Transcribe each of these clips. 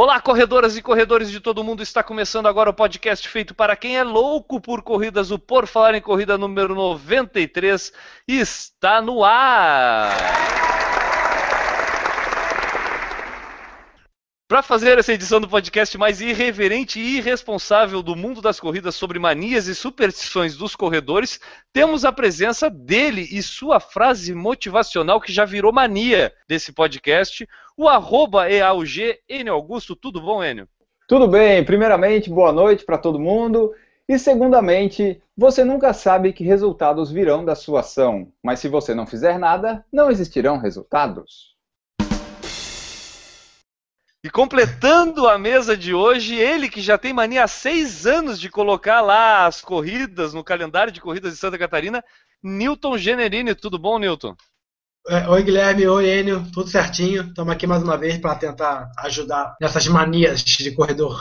Olá, corredoras e corredores de todo mundo. Está começando agora o podcast feito para quem é louco por corridas, o Por Falar em Corrida número 93 está no ar. Para fazer essa edição do podcast mais irreverente e irresponsável do mundo das corridas sobre manias e superstições dos corredores, temos a presença dele e sua frase motivacional que já virou mania desse podcast, o arroba EAUG, Enio Augusto. Tudo bom, Enio? Tudo bem. Primeiramente, boa noite para todo mundo. E segundamente, você nunca sabe que resultados virão da sua ação, mas se você não fizer nada, não existirão resultados. E completando a mesa de hoje, ele que já tem mania há seis anos de colocar lá as corridas no calendário de corridas de Santa Catarina, Newton Generini. Tudo bom, Newton? É, oi, Guilherme. Oi, Enio. Tudo certinho. Estamos aqui mais uma vez para tentar ajudar nessas manias de corredor.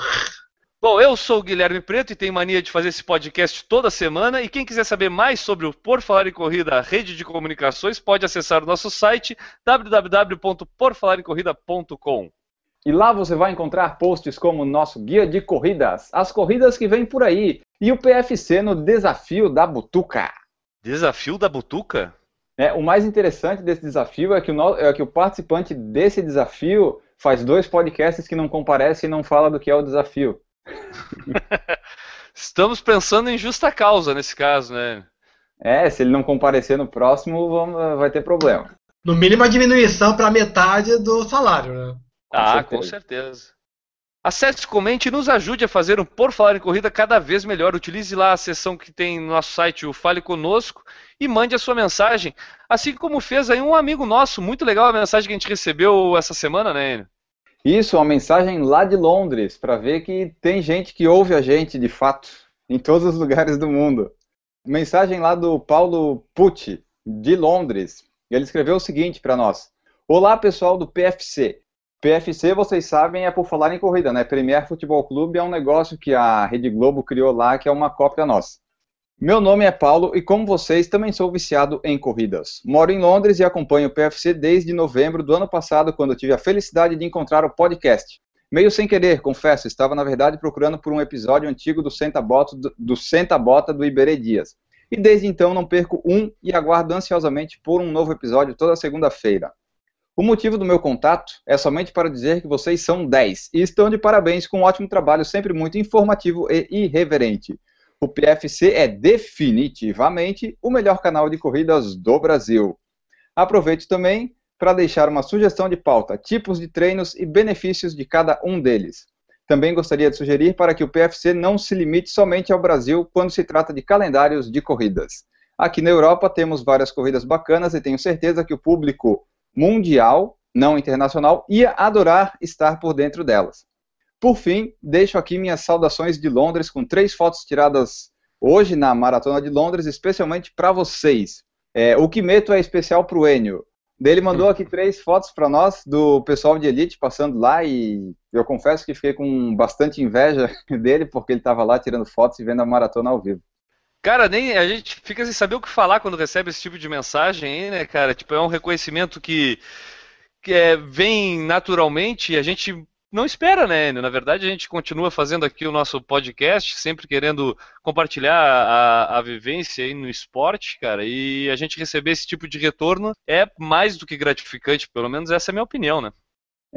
Bom, eu sou o Guilherme Preto e tenho mania de fazer esse podcast toda semana. E quem quiser saber mais sobre o Por Falar em Corrida, rede de comunicações, pode acessar o nosso site www.porfalarencorrida.com. E lá você vai encontrar posts como o nosso guia de corridas, as corridas que vêm por aí, e o PFC no desafio da Butuca. Desafio da Butuca? É, o mais interessante desse desafio é que, o, é que o participante desse desafio faz dois podcasts que não comparecem e não fala do que é o desafio. Estamos pensando em justa causa nesse caso, né? É, se ele não comparecer no próximo, vamos, vai ter problema. No mínimo a diminuição para metade do salário, né? Com ah, certeza. com certeza. Acesse, comente e nos ajude a fazer um Por Falar em Corrida cada vez melhor. Utilize lá a seção que tem no nosso site, o Fale Conosco, e mande a sua mensagem. Assim como fez aí um amigo nosso, muito legal a mensagem que a gente recebeu essa semana, né, Enio? Isso, uma mensagem lá de Londres, para ver que tem gente que ouve a gente de fato, em todos os lugares do mundo. Mensagem lá do Paulo Pucci, de Londres. Ele escreveu o seguinte para nós: Olá, pessoal do PFC. PFC, vocês sabem, é por falar em corrida, né? Premier Futebol Clube é um negócio que a Rede Globo criou lá, que é uma cópia nossa. Meu nome é Paulo e, como vocês, também sou viciado em corridas. Moro em Londres e acompanho o PFC desde novembro do ano passado, quando tive a felicidade de encontrar o podcast. Meio sem querer, confesso, estava na verdade procurando por um episódio antigo do Senta Bota do, do, Senta Bota do Iberê Dias. E desde então não perco um e aguardo ansiosamente por um novo episódio toda segunda-feira. O motivo do meu contato é somente para dizer que vocês são 10 e estão de parabéns com um ótimo trabalho, sempre muito informativo e irreverente. O PFC é definitivamente o melhor canal de corridas do Brasil. Aproveito também para deixar uma sugestão de pauta, tipos de treinos e benefícios de cada um deles. Também gostaria de sugerir para que o PFC não se limite somente ao Brasil quando se trata de calendários de corridas. Aqui na Europa temos várias corridas bacanas e tenho certeza que o público mundial, não internacional, ia adorar estar por dentro delas. Por fim, deixo aqui minhas saudações de Londres com três fotos tiradas hoje na Maratona de Londres, especialmente para vocês. É, o que meto é especial para o Enio. Ele mandou aqui três fotos para nós do pessoal de elite passando lá e eu confesso que fiquei com bastante inveja dele porque ele estava lá tirando fotos e vendo a maratona ao vivo. Cara, nem a gente fica sem saber o que falar quando recebe esse tipo de mensagem, aí, né, cara? Tipo, é um reconhecimento que, que é, vem naturalmente e a gente não espera, né? Na verdade, a gente continua fazendo aqui o nosso podcast, sempre querendo compartilhar a, a vivência aí no esporte, cara. E a gente receber esse tipo de retorno é mais do que gratificante, pelo menos essa é a minha opinião, né?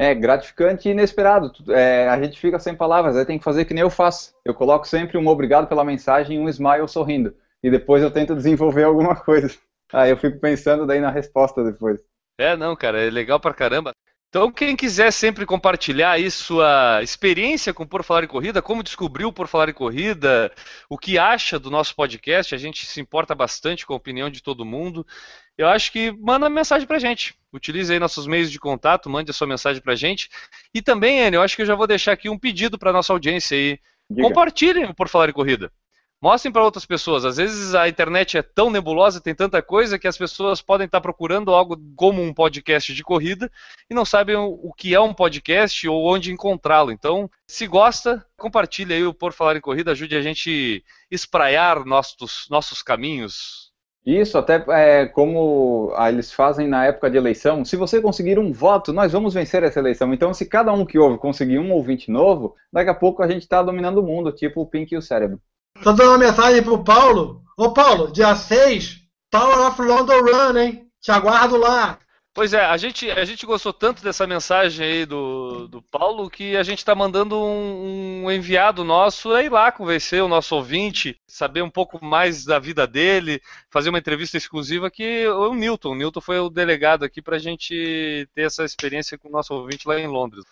É gratificante e inesperado. É, a gente fica sem palavras, aí tem que fazer que nem eu faço. Eu coloco sempre um obrigado pela mensagem e um smile sorrindo. E depois eu tento desenvolver alguma coisa. Aí eu fico pensando daí na resposta depois. É, não, cara, é legal pra caramba. Então, quem quiser sempre compartilhar aí sua experiência com Por Falar em Corrida, como descobriu Por Falar em Corrida, o que acha do nosso podcast, a gente se importa bastante com a opinião de todo mundo. Eu acho que manda mensagem pra gente. Utilize aí nossos meios de contato, mande a sua mensagem pra gente. E também, Enio, eu acho que eu já vou deixar aqui um pedido para nossa audiência aí. Diga. Compartilhem o Por Falar em Corrida. Mostrem para outras pessoas. Às vezes a internet é tão nebulosa, tem tanta coisa que as pessoas podem estar procurando algo como um podcast de corrida e não sabem o que é um podcast ou onde encontrá-lo. Então, se gosta, compartilhe aí o Por Falar em Corrida, ajude a gente espraiar nossos, nossos caminhos. Isso, até é, como ah, eles fazem na época de eleição, se você conseguir um voto, nós vamos vencer essa eleição. Então, se cada um que ouve conseguir um ouvinte novo, daqui a pouco a gente está dominando o mundo, tipo o Pink e o cérebro. Tô dando uma mensagem pro Paulo. Ô Paulo, dia 6, Tower of London Run, hein? Te aguardo lá. Pois é, a gente, a gente gostou tanto dessa mensagem aí do, do Paulo que a gente está mandando um, um, enviado nosso ir lá convencer o nosso ouvinte, saber um pouco mais da vida dele, fazer uma entrevista exclusiva que o Newton. O Newton foi o delegado aqui para a gente ter essa experiência com o nosso ouvinte lá em Londres.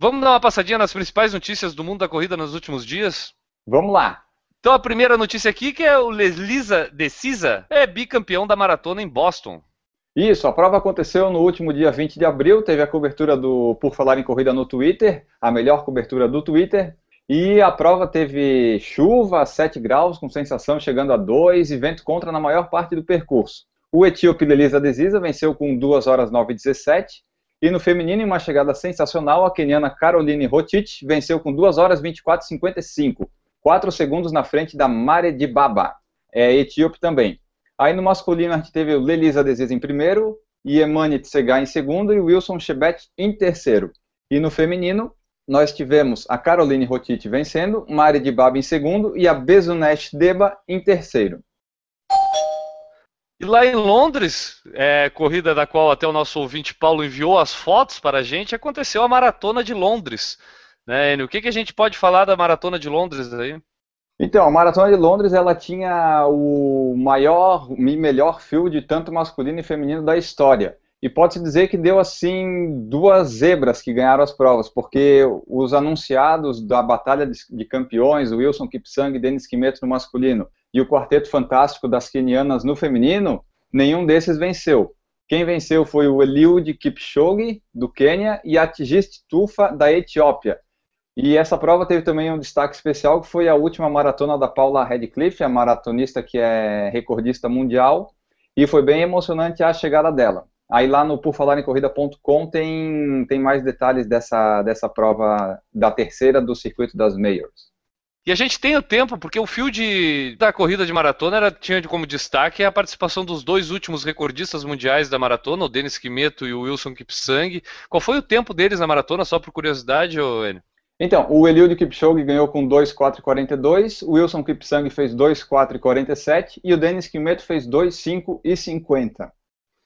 Vamos dar uma passadinha nas principais notícias do mundo da corrida nos últimos dias? Vamos lá. Então a primeira notícia aqui que é o Lisa Decisa é bicampeão da maratona em Boston. Isso, a prova aconteceu no último dia 20 de abril, teve a cobertura do Por Falar em Corrida no Twitter, a melhor cobertura do Twitter, e a prova teve chuva, 7 graus, com sensação chegando a 2 e vento contra na maior parte do percurso. O etíope Lelisa Decisa venceu com 2 horas 9 e 17, e no feminino, em uma chegada sensacional, a keniana Caroline Rotich venceu com 2 horas 24 e 55, 4 segundos na frente da Mare de Baba, é etíope também. Aí no masculino a gente teve o Lelisa Deziz em primeiro, Yemani Tsegay em segundo e Wilson Chebet em terceiro. E no feminino, nós tivemos a Caroline Rotich vencendo, Mari de Baba em segundo e a Bezunesh Deba em terceiro. E lá em Londres, é, corrida da qual até o nosso ouvinte Paulo enviou as fotos para a gente, aconteceu a Maratona de Londres. Né, Enio? O que, que a gente pode falar da Maratona de Londres aí? Então, a Maratona de Londres ela tinha o maior e melhor field, tanto masculino e feminino, da história. E pode-se dizer que deu assim duas zebras que ganharam as provas, porque os anunciados da Batalha de Campeões, Wilson Kipsang e Denis Kimetto no masculino, e o Quarteto Fantástico das Kenianas no feminino, nenhum desses venceu. Quem venceu foi o Eliud Kipchoge, do Quênia, e a Tigist Tufa, da Etiópia. E essa prova teve também um destaque especial, que foi a última maratona da Paula Radcliffe, a maratonista que é recordista mundial, e foi bem emocionante a chegada dela. Aí lá no porfalarencorrida.com tem, tem mais detalhes dessa, dessa prova da terceira do circuito das Mayors. E a gente tem o tempo, porque o field da corrida de maratona era, tinha como destaque a participação dos dois últimos recordistas mundiais da maratona, o Denis Kimeto e o Wilson Kipsang. Qual foi o tempo deles na maratona, só por curiosidade, Enio? Então, o Eliud Kipchoge ganhou com 2,4,42, o Wilson Kipsang fez 2,4,47 e o Denis Kimeto fez 2,5,50.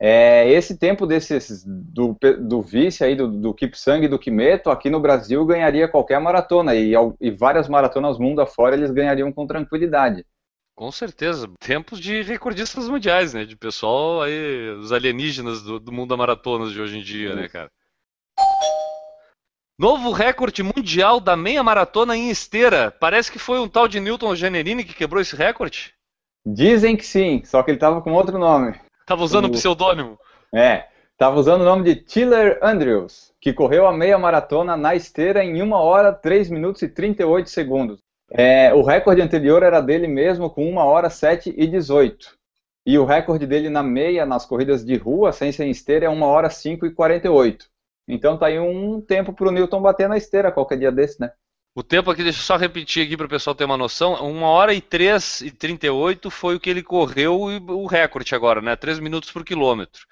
É, esse tempo desses do, do vice aí, do, do Kipsang e do Kimeto, aqui no Brasil ganharia qualquer maratona e, e várias maratonas mundo afora eles ganhariam com tranquilidade. Com certeza, tempos de recordistas mundiais, né? De pessoal aí, os alienígenas do, do mundo da maratonas de hoje em dia, né, cara? Novo recorde mundial da meia maratona em esteira. Parece que foi um tal de Newton Generini que quebrou esse recorde. Dizem que sim, só que ele estava com outro nome. Tava usando o pseudônimo. É, tava usando o nome de Tiller Andrews, que correu a meia maratona na esteira em 1 hora, 3 minutos e 38 segundos. É, o recorde anterior era dele mesmo com 1 hora, 7 e 18. E o recorde dele na meia, nas corridas de rua, sem ser em esteira, é 1 hora, 5 e 48. Então tá aí um tempo pro Newton bater na esteira qualquer dia desse, né? O tempo aqui, deixa eu só repetir aqui para o pessoal ter uma noção, 1 hora e 3 e 38 foi o que ele correu o recorde agora, né? 3 minutos por quilômetro.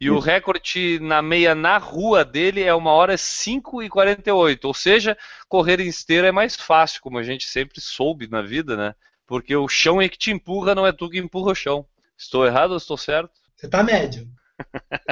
E Isso. o recorde na meia na rua dele é 1 hora 5 e 48, ou seja, correr em esteira é mais fácil, como a gente sempre soube na vida, né? Porque o chão é que te empurra, não é tu que empurra o chão. Estou errado ou estou certo? Você está médio.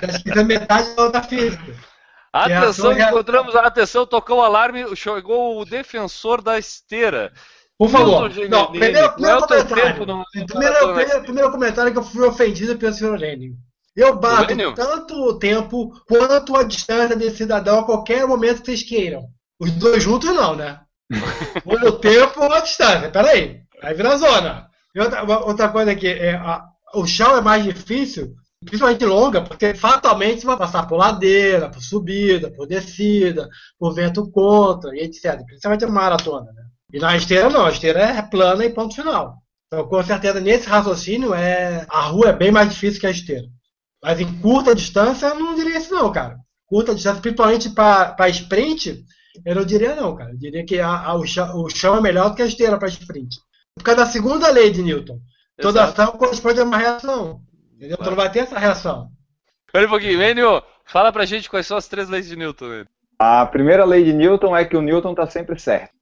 Você tá metade da outra física. Atenção, é encontramos a atenção, tocou o alarme, chegou o defensor da esteira. Por favor, não, primeiro, primeiro, é comentário, no, primeiro, primeiro, primeiro, comentário que eu fui ofendido pelo senhor Lênio. Eu bato tanto o tempo quanto a distância desse cidadão a qualquer momento que vocês queiram. Os dois juntos não, né? o tempo ou a distância, peraí. Aí vira zona. E outra, outra coisa aqui, é, a, o chão é mais difícil principalmente longa, porque fatalmente você vai passar por ladeira, por subida, por descida, por vento contra e etc. Principalmente a maratona, né? E na esteira não, a esteira é plana e ponto final. Então, com certeza, nesse raciocínio, é... a rua é bem mais difícil que a esteira. Mas em curta distância, eu não diria isso não, cara. Curta distância, principalmente para sprint, eu não diria não, cara. Eu diria que a, a, o, chão, o, chão, é melhor do que a esteira para sprint. Por causa da segunda lei de Newton. Toda Exato. ação corresponde a uma reação. Entendeu? Então não vai ter essa reação. Espera um pouquinho. Enio, fala pra gente quais são as três leis de Newton. A primeira lei de Newton é que o Newton está sempre certo.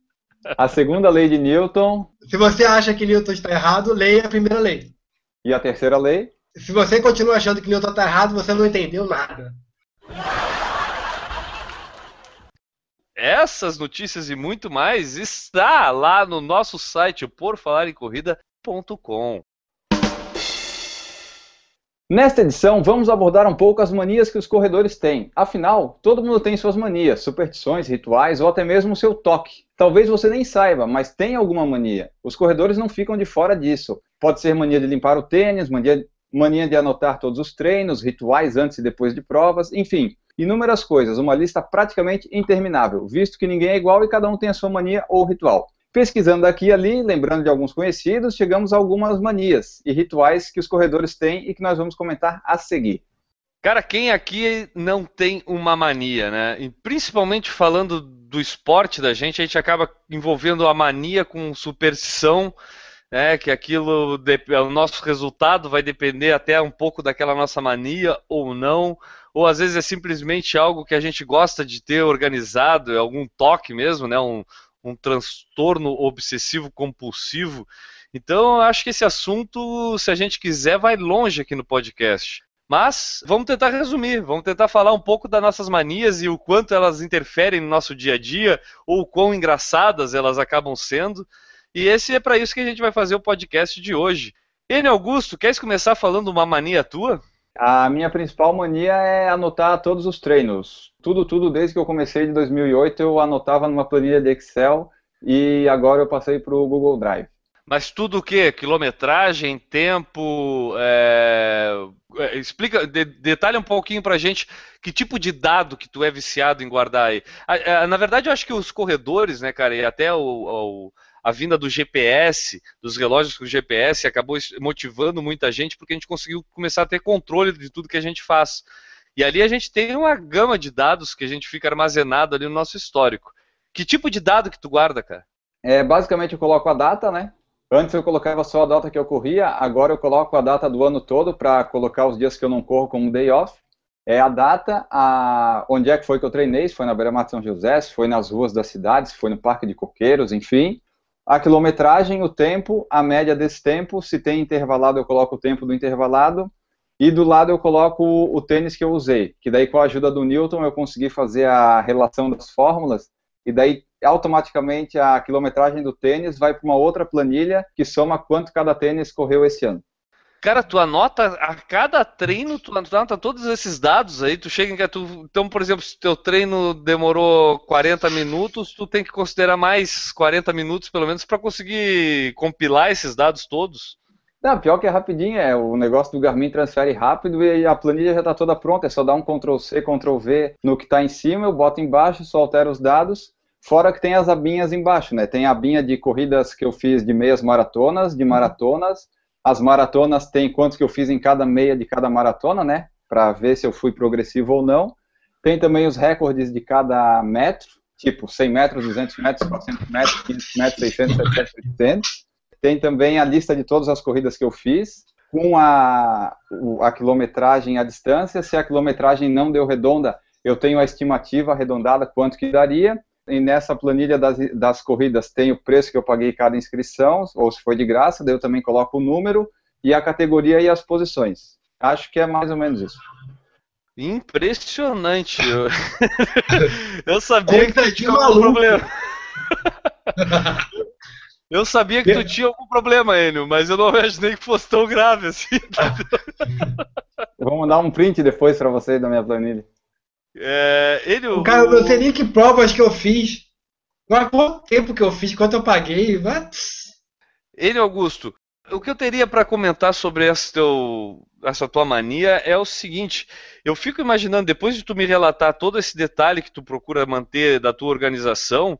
A segunda lei de Newton. Se você acha que Newton está errado, leia a primeira lei. E a terceira lei? Se você continua achando que Newton está errado, você não entendeu nada. Essas notícias e muito mais está lá no nosso site porfalagemcorrida.com. Nesta edição, vamos abordar um pouco as manias que os corredores têm. Afinal, todo mundo tem suas manias, superstições, rituais ou até mesmo o seu toque. Talvez você nem saiba, mas tem alguma mania. Os corredores não ficam de fora disso. Pode ser mania de limpar o tênis, mania, mania de anotar todos os treinos, rituais antes e depois de provas, enfim, inúmeras coisas. Uma lista praticamente interminável, visto que ninguém é igual e cada um tem a sua mania ou ritual. Pesquisando aqui e ali, lembrando de alguns conhecidos, chegamos a algumas manias e rituais que os corredores têm e que nós vamos comentar a seguir. Cara, quem aqui não tem uma mania, né? E principalmente falando do esporte da gente, a gente acaba envolvendo a mania com superstição, né? Que aquilo, o nosso resultado vai depender até um pouco daquela nossa mania ou não, ou às vezes é simplesmente algo que a gente gosta de ter organizado, algum toque mesmo, né? Um, um transtorno obsessivo compulsivo. Então, eu acho que esse assunto, se a gente quiser, vai longe aqui no podcast. Mas vamos tentar resumir, vamos tentar falar um pouco das nossas manias e o quanto elas interferem no nosso dia a dia, ou quão engraçadas elas acabam sendo. E esse é para isso que a gente vai fazer o podcast de hoje. Enio Augusto, queres começar falando uma mania tua? A minha principal mania é anotar todos os treinos. Tudo, tudo, desde que eu comecei de 2008, eu anotava numa planilha de Excel e agora eu passei para o Google Drive. Mas tudo o quê? Quilometragem, tempo? É... é explica, de, um pouquinho pra gente que tipo de dado que tu é viciado em guardar aí. Na verdade, eu acho que os corredores, né, cara, e até o, o a vinda do GPS, dos relógios com GPS, acabou motivando muita gente porque a gente conseguiu começar a ter controle de tudo que a gente faz. E ali a gente tem uma gama de dados que a gente fica armazenado ali no nosso histórico. Que tipo de dado que tu guarda, cara? É, basicamente eu coloco a data, né? Antes eu colocava só a data que eu corria, agora eu coloco a data do ano todo para colocar os dias que eu não corro como day off. É a data, a... onde é que foi que eu treinei, se foi na Beira-Mar de São José, se foi nas ruas da cidade, se foi no Parque de Coqueiros, enfim a quilometragem, o tempo, a média desse tempo, se tem intervalado eu coloco o tempo do intervalado, e do lado eu coloco o tênis que eu usei, que daí com a ajuda do Newton eu consegui fazer a relação das fórmulas, e daí automaticamente a quilometragem do tênis vai para uma outra planilha que soma quanto cada tênis correu esse ano. Cara, tu anota a cada treino, tu anota todos esses dados aí, tu chega em que tu, então, por exemplo, se teu treino demorou 40 minutos, tu tem que considerar mais 40 minutos pelo menos para conseguir compilar esses dados todos. Não, pior que é rapidinho, é o negócio do Garmin transfere rápido e a planilha já está toda pronta, é só dar um Ctrl C, Ctrl V no que está em cima, eu boto embaixo, só altero os dados, fora que tem as abinhas embaixo, né? Tem a abinha de corridas que eu fiz de meias maratonas, de maratonas, as maratonas tem quantos que eu fiz em cada meia de cada maratona, né? Para ver se eu fui progressivo ou não. Tem também os recordes de cada metro, tipo 100 metros, 200 metros, 400 metros, 500 metros, 600, 700, 800. Tem também a lista de todas as corridas que eu fiz, com a, a quilometragem a distância. Se a quilometragem não deu redonda, eu tenho a estimativa arredondada quanto que daria e nessa planilha das, das corridas tem o preço que eu paguei cada inscrição, ou se foi de graça, daí eu também coloco o número e a categoria e as posições. Acho que é mais ou menos isso. Impressionante. Eu, eu sabia que tu tinha algum problema. Eu sabia que tu tinha algum problema, Enio, mas eu não imaginei que fosse tão grave assim. Vou mandar um print depois para vocês da minha planilha. É, ele, o cara, eu não sei nem que provas que eu fiz. Mas quanto tempo que eu fiz, quanto eu paguei. What? Ele, Augusto, o que eu teria para comentar sobre essa, teu, essa tua mania é o seguinte: eu fico imaginando, depois de tu me relatar todo esse detalhe que tu procura manter da tua organização,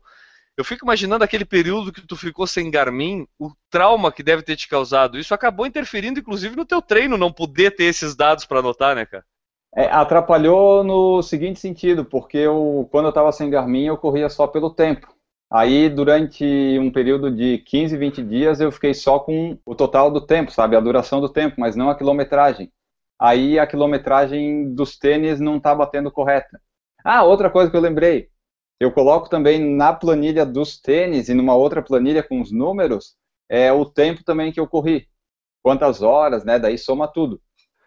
Eu fico imaginando aquele período que tu ficou sem Garmin, o trauma que deve ter te causado. Isso acabou interferindo, inclusive, no teu treino, não poder ter esses dados para anotar, né, cara? É, atrapalhou no seguinte sentido, porque eu, quando eu estava sem Garmin, eu corria só pelo tempo. Aí, durante um período de 15, 20 dias, eu fiquei só com o total do tempo, sabe? A duração do tempo, mas não a quilometragem. Aí, a quilometragem dos tênis não está batendo correta. Ah, outra coisa que eu lembrei. Eu coloco também na planilha dos tênis e numa outra planilha com os números, é o tempo também que eu corri. Quantas horas, né? Daí soma tudo.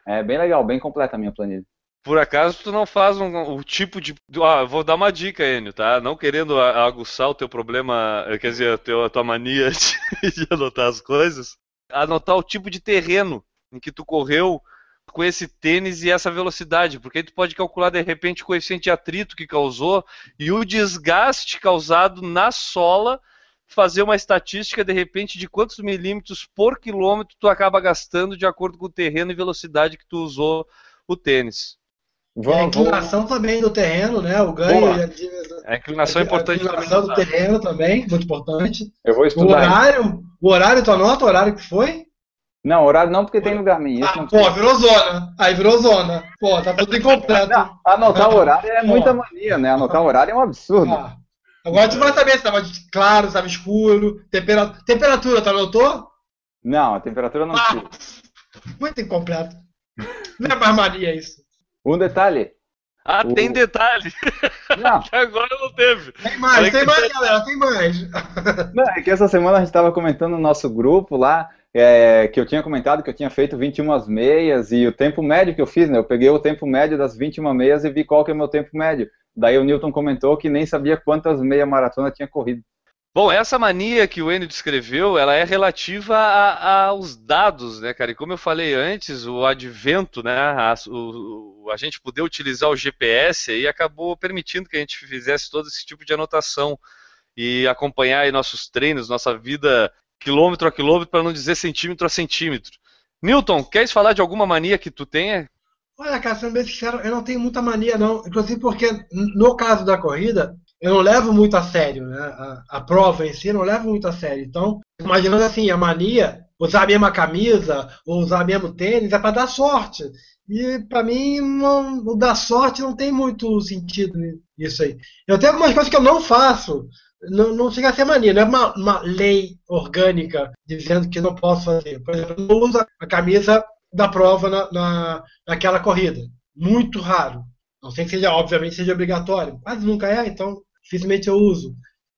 É bem legal, bem completa a minha planilha. Por acaso tu não faz um, o tipo de. Ah, vou dar uma dica, Enio, tá? Não querendo aguçar o teu problema, quer dizer, a, teu, a tua mania de, de anotar as coisas, anotar o tipo de terreno em que tu correu com esse tênis e essa velocidade, porque aí tu pode calcular de repente o coeficiente de atrito que causou e o desgaste causado na sola, fazer uma estatística de repente de quantos milímetros por quilômetro tu acaba gastando de acordo com o terreno e velocidade que tu usou o tênis. Vamos, a inclinação vamos. também do terreno, né? O ganho. A, a inclinação é importante. A inclinação do terreno também, muito importante. Eu vou estudar. O horário, o horário, tu anota o horário que foi? Não, horário não, porque tem no Garmin. Ah, pô, virou zona. Aí virou zona. Pô, tá tudo incompleto. Não, anotar o horário é muita mania, né? Anotar o horário é um absurdo. Ah. Agora tu vai saber se tava claro, se tava escuro. Temperatura, temperatura, tu anotou? Não, a temperatura não ah, Muito incompleto. Não é mais mania isso. Um detalhe. Ah, o... tem detalhe. Não. Até agora não teve. Tem mais, tem mais, galera, tem mais. Não, é que essa semana a gente estava comentando no nosso grupo lá, é, que eu tinha comentado que eu tinha feito 21 meias e o tempo médio que eu fiz, né? Eu peguei o tempo médio das 21 meias e vi qual que é o meu tempo médio. Daí o Newton comentou que nem sabia quantas meia maratona tinha corrido. Bom, essa mania que o Enio descreveu, ela é relativa aos dados, né, cara? E como eu falei antes, o advento, né, a, o, a gente poder utilizar o GPS aí acabou permitindo que a gente fizesse todo esse tipo de anotação e acompanhar aí nossos treinos, nossa vida quilômetro a quilômetro, para não dizer centímetro a centímetro. Newton, queres falar de alguma mania que tu tenha? Olha, cara, sendo bem sincero, eu não tenho muita mania, não. Inclusive porque, no caso da corrida, eu não levo muito a sério, né? A, a, prova em si eu não levo muito a sério. Então, imaginando assim, a mania, usar a mesma camisa, ou usar o mesmo tênis, é para dar sorte. E para mim, não, o dar sorte não tem muito sentido nisso aí. Eu tenho algumas coisas que eu não faço. Não, não chega a ser mania, não é uma, uma lei orgânica dizendo que não posso fazer. Por exemplo, eu não uso a camisa da prova na, na, naquela corrida. Muito raro. Não sei que seja, obviamente, seja obrigatório. Quase nunca é, então dificilmente eu uso.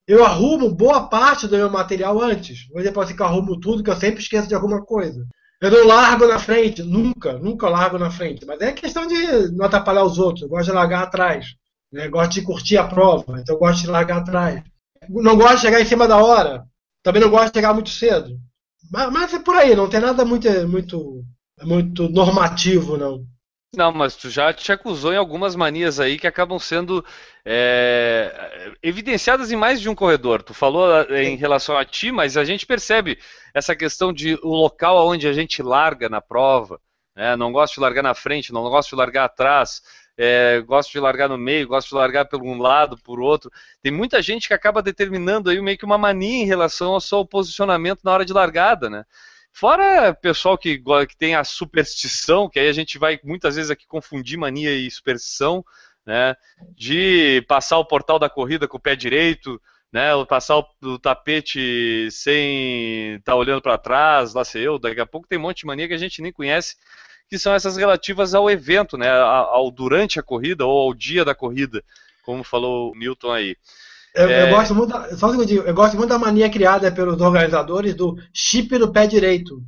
Eu arrumo boa parte do meu material antes. Vou dizer você que eu arrumo tudo, que eu sempre esqueço de alguma coisa. Eu não largo na frente, nunca, nunca largo na frente. Mas é questão de não atrapalhar os outros. Eu gosto de largar atrás. Né? Gosto de curtir a prova, então eu gosto de largar atrás. Não gosto de chegar em cima da hora. Também não gosto de chegar muito cedo. Mas, mas é por aí, não tem nada muito, muito, muito normativo, não. Não, mas tu já te acusou em algumas manias aí que acabam sendo é, evidenciadas em mais de um corredor. Tu falou é, em relação a ti, mas a gente percebe essa questão de o local onde a gente larga na prova. Né? Não gosto de largar na frente, não gosto de largar atrás, é, gosto de largar no meio, gosto de largar por um lado, por outro. Tem muita gente que acaba determinando aí meio que uma mania em relação ao seu posicionamento na hora de largada, né? Fora pessoal que, que tem a superstição, que aí a gente vai muitas vezes aqui confundir mania e superstição, né? De passar o portal da corrida com o pé direito, né? Passar o, o tapete sem estar tá olhando para trás, lá sei eu. Daqui a pouco tem um monte de mania que a gente nem conhece, que são essas relativas ao evento, né? Ao durante a corrida ou ao dia da corrida, como falou o Milton aí. Eu, é... eu, gosto muito, da, só um segundinho, eu gosto muito da mania criada pelos organizadores do chip no pé direito.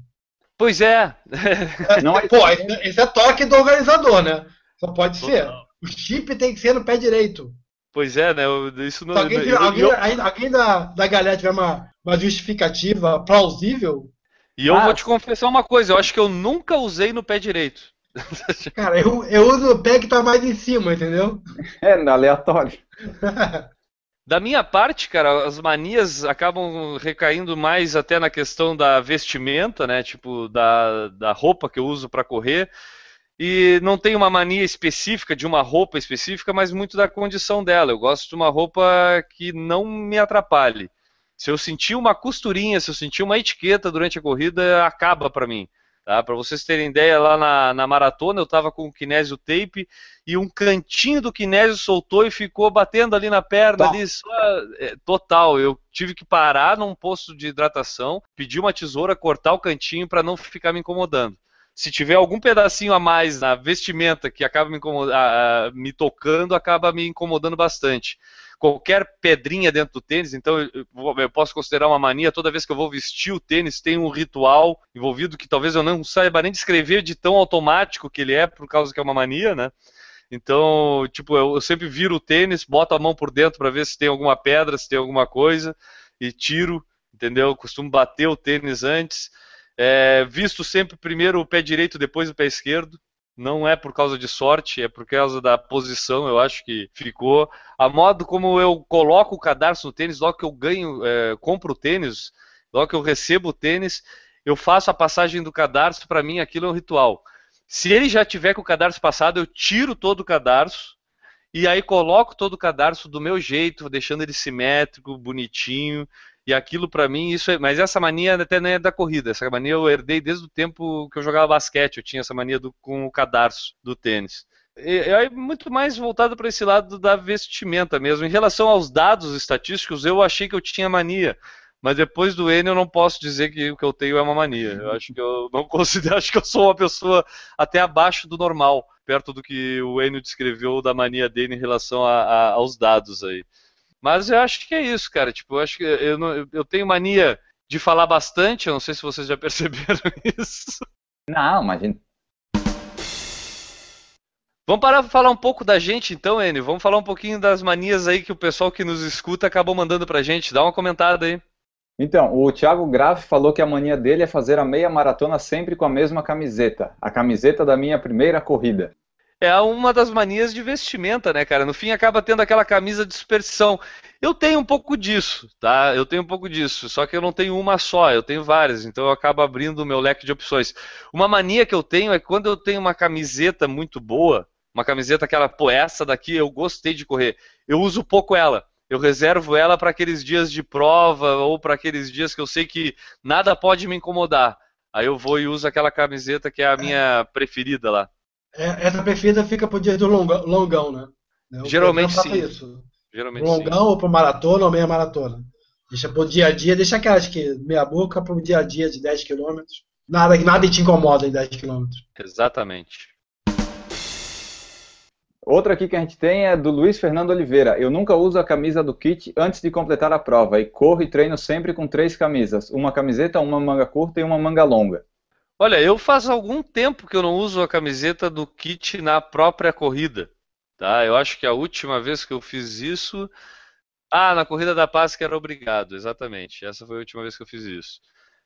Pois é. Não, é pô, esse é toque do organizador, né? Só pode ser. O chip tem que ser no pé direito. Pois é, né? Isso não. Se alguém, eu, alguém, eu... alguém da, da galera tiver uma, uma justificativa plausível. E eu ah, vou te confessar uma coisa, eu acho que eu nunca usei no pé direito. Cara, eu, eu uso o pé que tá mais em cima, entendeu? É, aleatório. Da minha parte, cara, as manias acabam recaindo mais até na questão da vestimenta, né? Tipo, da, da roupa que eu uso para correr. e não tenho uma mania específica de uma roupa específica, mas muito da condição dela. Eu gosto de uma roupa que não me atrapalhe. Se eu sentir uma costurinha, se eu sentir uma etiqueta durante a corrida, acaba para mim. Tá? Para vocês terem ideia, lá na, na maratona eu estava com o kinésio tape e um cantinho do kinésio soltou e ficou batendo ali na perna, ali, só, é, total. Eu tive que parar num posto de hidratação, pedir uma tesoura, cortar o cantinho para não ficar me incomodando. Se tiver algum pedacinho a mais na vestimenta que acaba me, me tocando, acaba me incomodando bastante qualquer pedrinha dentro do tênis, então eu, posso considerar uma mania, toda vez que eu vou vestir o tênis, tem um ritual envolvido que talvez eu não saiba nem descrever de tão automático que ele é, por causa que é uma mania, né? Então, tipo, eu, eu sempre viro o tênis, boto a mão por dentro para ver se tem alguma pedra, se tem alguma coisa, e tiro, entendeu? Eu costumo bater o tênis antes. É, visto sempre primeiro o pé direito, depois o pé esquerdo não é por causa de sorte, é por causa da posição, eu acho que ficou. A modo como eu coloco o cadarço no tênis, logo que eu ganho, é, compro o tênis, logo que eu recebo o tênis, eu faço a passagem do cadarço, para mim aquilo é um ritual. Se ele já tiver com o cadarço passado, eu tiro todo o cadarço e aí coloco todo o cadarço do meu jeito, deixando ele simétrico, bonitinho, e aquilo para mim, isso é, mas essa mania até não é da corrida. Essa mania eu herdei desde o tempo que eu jogava basquete. Eu tinha essa mania do, com o cadarço do tênis. É muito mais voltado para esse lado da vestimenta mesmo. Em relação aos dados estatísticos, eu achei que eu tinha mania. Mas depois do N eu não posso dizer que o que eu tenho é uma mania. Eu acho que eu não considero, acho que eu sou uma pessoa até abaixo do normal, perto do que o Enio descreveu da mania dele em relação a, a, aos dados aí. Mas eu acho que é isso, cara. Tipo, eu acho que eu, não, eu tenho mania de falar bastante, eu não sei se vocês já perceberam isso. Não, imagina. Vamos parar para falar um pouco da gente então, Enio. Vamos falar um pouquinho das manias aí que o pessoal que nos escuta acabou mandando pra gente. Dá uma comentada aí. Então, o Thiago Graf falou que a mania dele é fazer a meia maratona sempre com a mesma camiseta. A camiseta da minha primeira corrida é uma das manias de vestimenta, né, cara? No fim acaba tendo aquela camisa de superstição. Eu tenho um pouco disso, tá? Eu tenho um pouco disso, só que eu não tenho uma só, eu tenho várias, então eu acabo abrindo o meu leque de opções. Uma mania que eu tenho é quando eu tenho uma camiseta muito boa, uma camiseta aquela, pô, essa daqui eu gostei de correr, eu uso pouco ela. Eu reservo ela para aqueles dias de prova ou para aqueles dias que eu sei que nada pode me incomodar. Aí eu vou e uso aquela camiseta que é a minha preferida lá. É, essa preferida fica pro dia do longão, longão né? Geralmente sim. Isso. Geralmente longão sim. ou pro maratona ou meia maratona. Deixa pro dia a dia, deixa aquelas que meia boca pro dia a dia de 10 km. Nada, nada te incomoda em 10 km. Exatamente. Outra aqui que a gente tem é do Luiz Fernando Oliveira. Eu nunca uso a camisa do kit antes de completar a prova e corro e treino sempre com três camisas: uma camiseta, uma manga curta e uma manga longa. Olha, eu faz algum tempo que eu não uso a camiseta do kit na própria corrida. Tá? Eu acho que a última vez que eu fiz isso. Ah, na corrida da Paz que era obrigado, exatamente. Essa foi a última vez que eu fiz isso.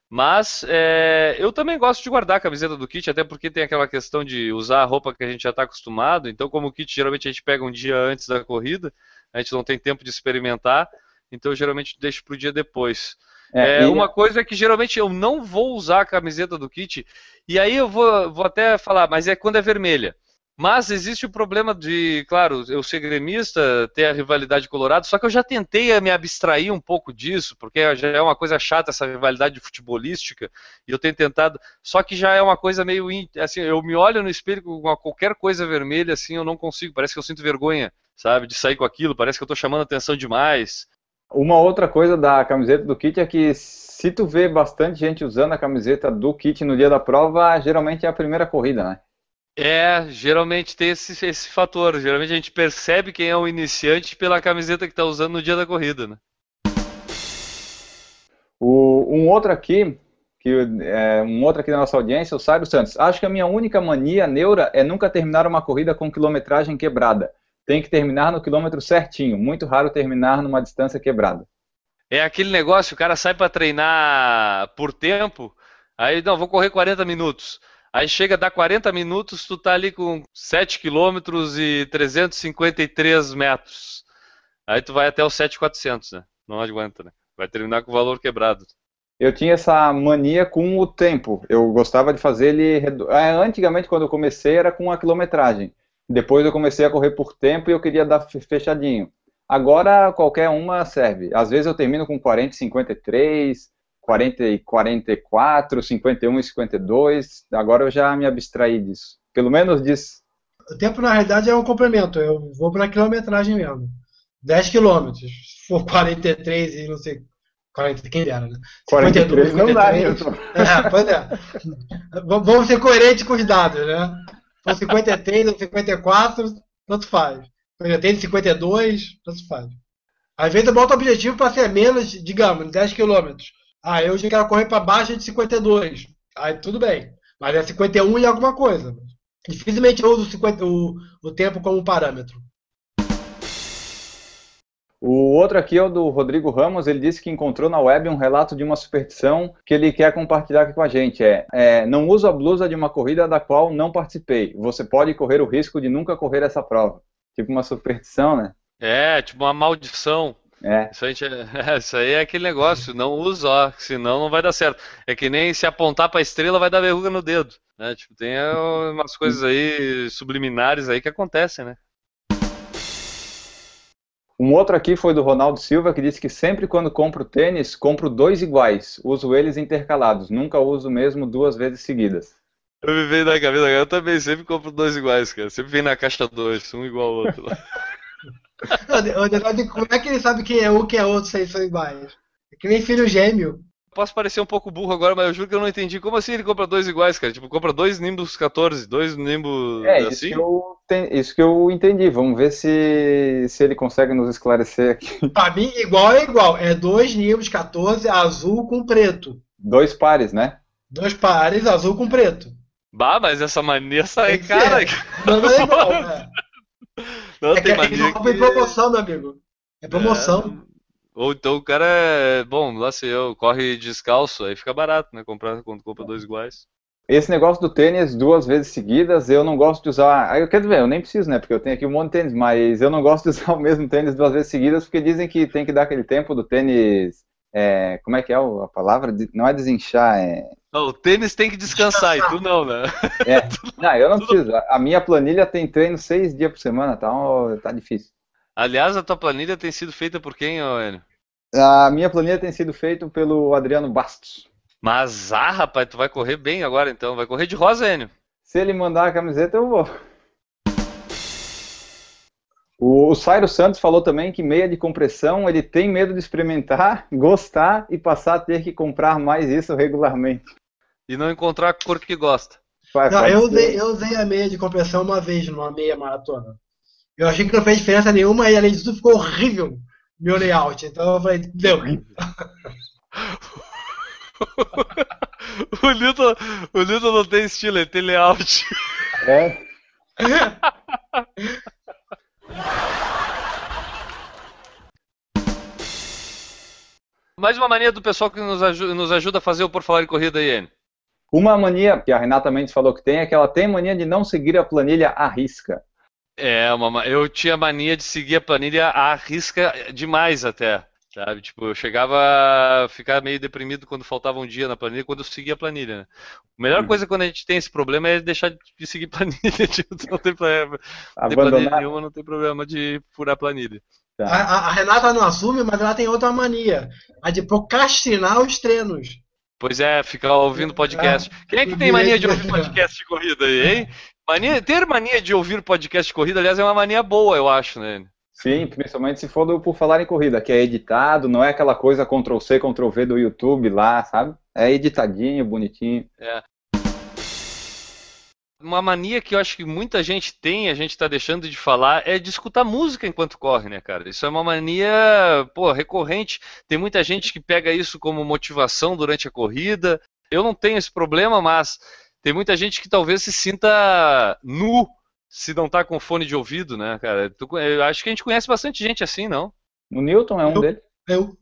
Mas é, eu também gosto de guardar a camiseta do kit, até porque tem aquela questão de usar a roupa que a gente já está acostumado. Então, como o kit geralmente a gente pega um dia antes da corrida, a gente não tem tempo de experimentar, então geralmente deixo para o dia depois. É, é Uma coisa é que geralmente eu não vou usar a camiseta do kit, e aí eu vou, vou até falar, mas é quando é vermelha. Mas existe o problema de, claro, eu ser gremista, ter a rivalidade colorado, só que eu já tentei me abstrair um pouco disso, porque já é uma coisa chata essa rivalidade futebolística, e eu tenho tentado, só que já é uma coisa meio, assim, eu me olho no espelho com qualquer coisa vermelha, assim, eu não consigo, parece que eu sinto vergonha, sabe, de sair com aquilo, parece que eu estou chamando atenção demais. Uma outra coisa da camiseta do kit é que se tu vê bastante gente usando a camiseta do kit no dia da prova, geralmente é a primeira corrida, né? É, geralmente tem esse, esse fator. Geralmente a gente percebe quem é o iniciante pela camiseta que está usando no dia da corrida, né? O, um outro aqui, que é, um outro aqui da nossa audiência, o Sário Santos. Acho que a minha única mania neura é nunca terminar uma corrida com quilometragem quebrada tem que terminar no quilômetro certinho. Muito raro terminar numa distância quebrada. É aquele negócio, o cara sai para treinar por tempo, aí não, vou correr 40 minutos. Aí chega, dá 40 minutos, tu tá ali com 7 quilômetros e 353 metros. Aí tu vai até os 7,400, né? Não aguenta, né? Vai terminar com o valor quebrado. eu tinha essa mania com o tempo. Eu gostava de fazer ele. É, antigamente, quando eu comecei, era com a quilometragem. Depois eu comecei a correr por tempo e eu queria dar fechadinho. Agora qualquer uma serve. Às vezes eu termino com 40 53, 40 e 44, 51 e 52. Agora eu já me abstraí disso. Pelo menos disso. O tempo, na realidade, é um complemento. Eu vou para quilometragem mesmo. 10 quilômetros. Se for 43 e não sei 40, quem dera, né? 43 não dá, É, pois é. Vamos ser coerentes com os dados, né? For 53 ou 54, tanto faz. 53, 52, tanto faz. Às vezes eu boto o objetivo para ser menos, digamos, 10 km. Ah, eu já quero correr para baixo de 52. Aí tudo bem. Mas é 51 e alguma coisa. Dificilmente eu uso 50, o, o tempo como parâmetro. O outro aqui é o do Rodrigo Ramos, ele disse que encontrou na web um relato de uma superstição que ele quer compartilhar aqui com a gente. É, é, não uso a blusa de uma corrida da qual não participei. Você pode correr o risco de nunca correr essa prova. Tipo uma superstição, né? É, tipo uma maldição. É. Isso, gente, é, isso aí é aquele negócio, não usa, ó, senão não vai dar certo. É que nem se apontar para a estrela vai dar verruga no dedo. Né? Tipo, tem umas coisas aí subliminares aí que acontecem, né? Um outro aqui foi do Ronaldo Silva, que disse que sempre quando compro tênis, compro dois iguais, uso eles intercalados, nunca uso mesmo duas vezes seguidas. Eu me veio na cabeça, eu também sempre compro dois iguais, cara. Sempre vem na caixa dois, um igual ao outro. Como é que ele sabe quem é um que é outro se eles são iguais? É que nem filho gêmeo. Posso parecer um pouco burro agora, mas eu juro que eu não entendi. Como assim ele compra dois iguais, cara? Tipo, compra dois Nimbus 14, dois Nimbus é, assim? Isso que, eu, isso que eu entendi. Vamos ver se, se ele consegue nos esclarecer aqui. Pra mim, igual é igual. É dois Nimbus 14, azul com preto. Dois pares, né? Dois pares, azul com preto. Bah, mas essa mania sai cara. Não, não é igual, né? Não, é tem mania. Que... É promoção, meu amigo. É promoção. É... Ou então o cara é. Bom, lá sei eu, corre descalço, aí fica barato, né? Comprar quando compra dois iguais. Esse negócio do tênis duas vezes seguidas, eu não gosto de usar. Eu quero ver, eu nem preciso, né? Porque eu tenho aqui um monte de tênis, mas eu não gosto de usar o mesmo tênis duas vezes seguidas, porque dizem que tem que dar aquele tempo do tênis. É, como é que é a palavra? Não é desinchar, é. Não, o tênis tem que descansar, e tu não, né? É. Não, eu não preciso. A minha planilha tem treino seis dias por semana, tá, tá difícil. Aliás, a tua planilha tem sido feita por quem, Enio? A minha planilha tem sido feita pelo Adriano Bastos. Mas, ah, rapaz, tu vai correr bem agora então. Vai correr de rosa, Enio. Se ele mandar a camiseta, eu vou. O Sairo Santos falou também que meia de compressão ele tem medo de experimentar, gostar e passar a ter que comprar mais isso regularmente. E não encontrar a cor que gosta. Vai, não, eu usei, eu usei, a meia de compressão uma vez numa meia maratona. Eu achei que não fez diferença nenhuma e além disso ficou horrível meu layout. Então eu falei, deu. o Lito, o Lito não tem estilo, ele tem layout. É. Mais uma mania do pessoal que nos ajuda, nos ajuda a fazer o Por Falar em Corrida aí, N. Uma mania que a Renata Mendes falou que tem é que ela tem mania de não seguir a planilha à risca. É, uma, eu tinha mania de seguir a planilha à risca demais até. Sabe? Tipo, eu chegava a ficar meio deprimido quando faltava um dia na planilha, quando eu seguia a planilha. Né? A melhor uhum. coisa quando a gente tem esse problema é deixar de seguir planilha. Tipo, não tem problema. Não tem planilha nenhuma, não tem problema de furar planilha. Tá. A, a, Renata não assume, mas ela tem outra mania. A de procrastinar os treinos. Pois é, ficar ouvindo podcast. Quem é que tem mania de ouvir podcast de corrida aí, hein? Mania, ter mania de ouvir podcast de corrida, aliás, é uma mania boa, eu acho, né? Sim, principalmente se for do, por falar em corrida, que é editado, não é aquela coisa Ctrl-C, Ctrl-V do YouTube lá, sabe? É editadinho, bonitinho. É. Uma mania que eu acho que muita gente tem, a gente está deixando de falar, é de escutar música enquanto corre, né, cara? Isso é uma mania, pô, recorrente. Tem muita gente que pega isso como motivação durante a corrida. Eu não tenho esse problema, mas tem muita gente que talvez se sinta nu se não tá com fone de ouvido, né, cara? Eu acho que a gente conhece bastante gente assim, não? O Newton é um eu, deles. Eu,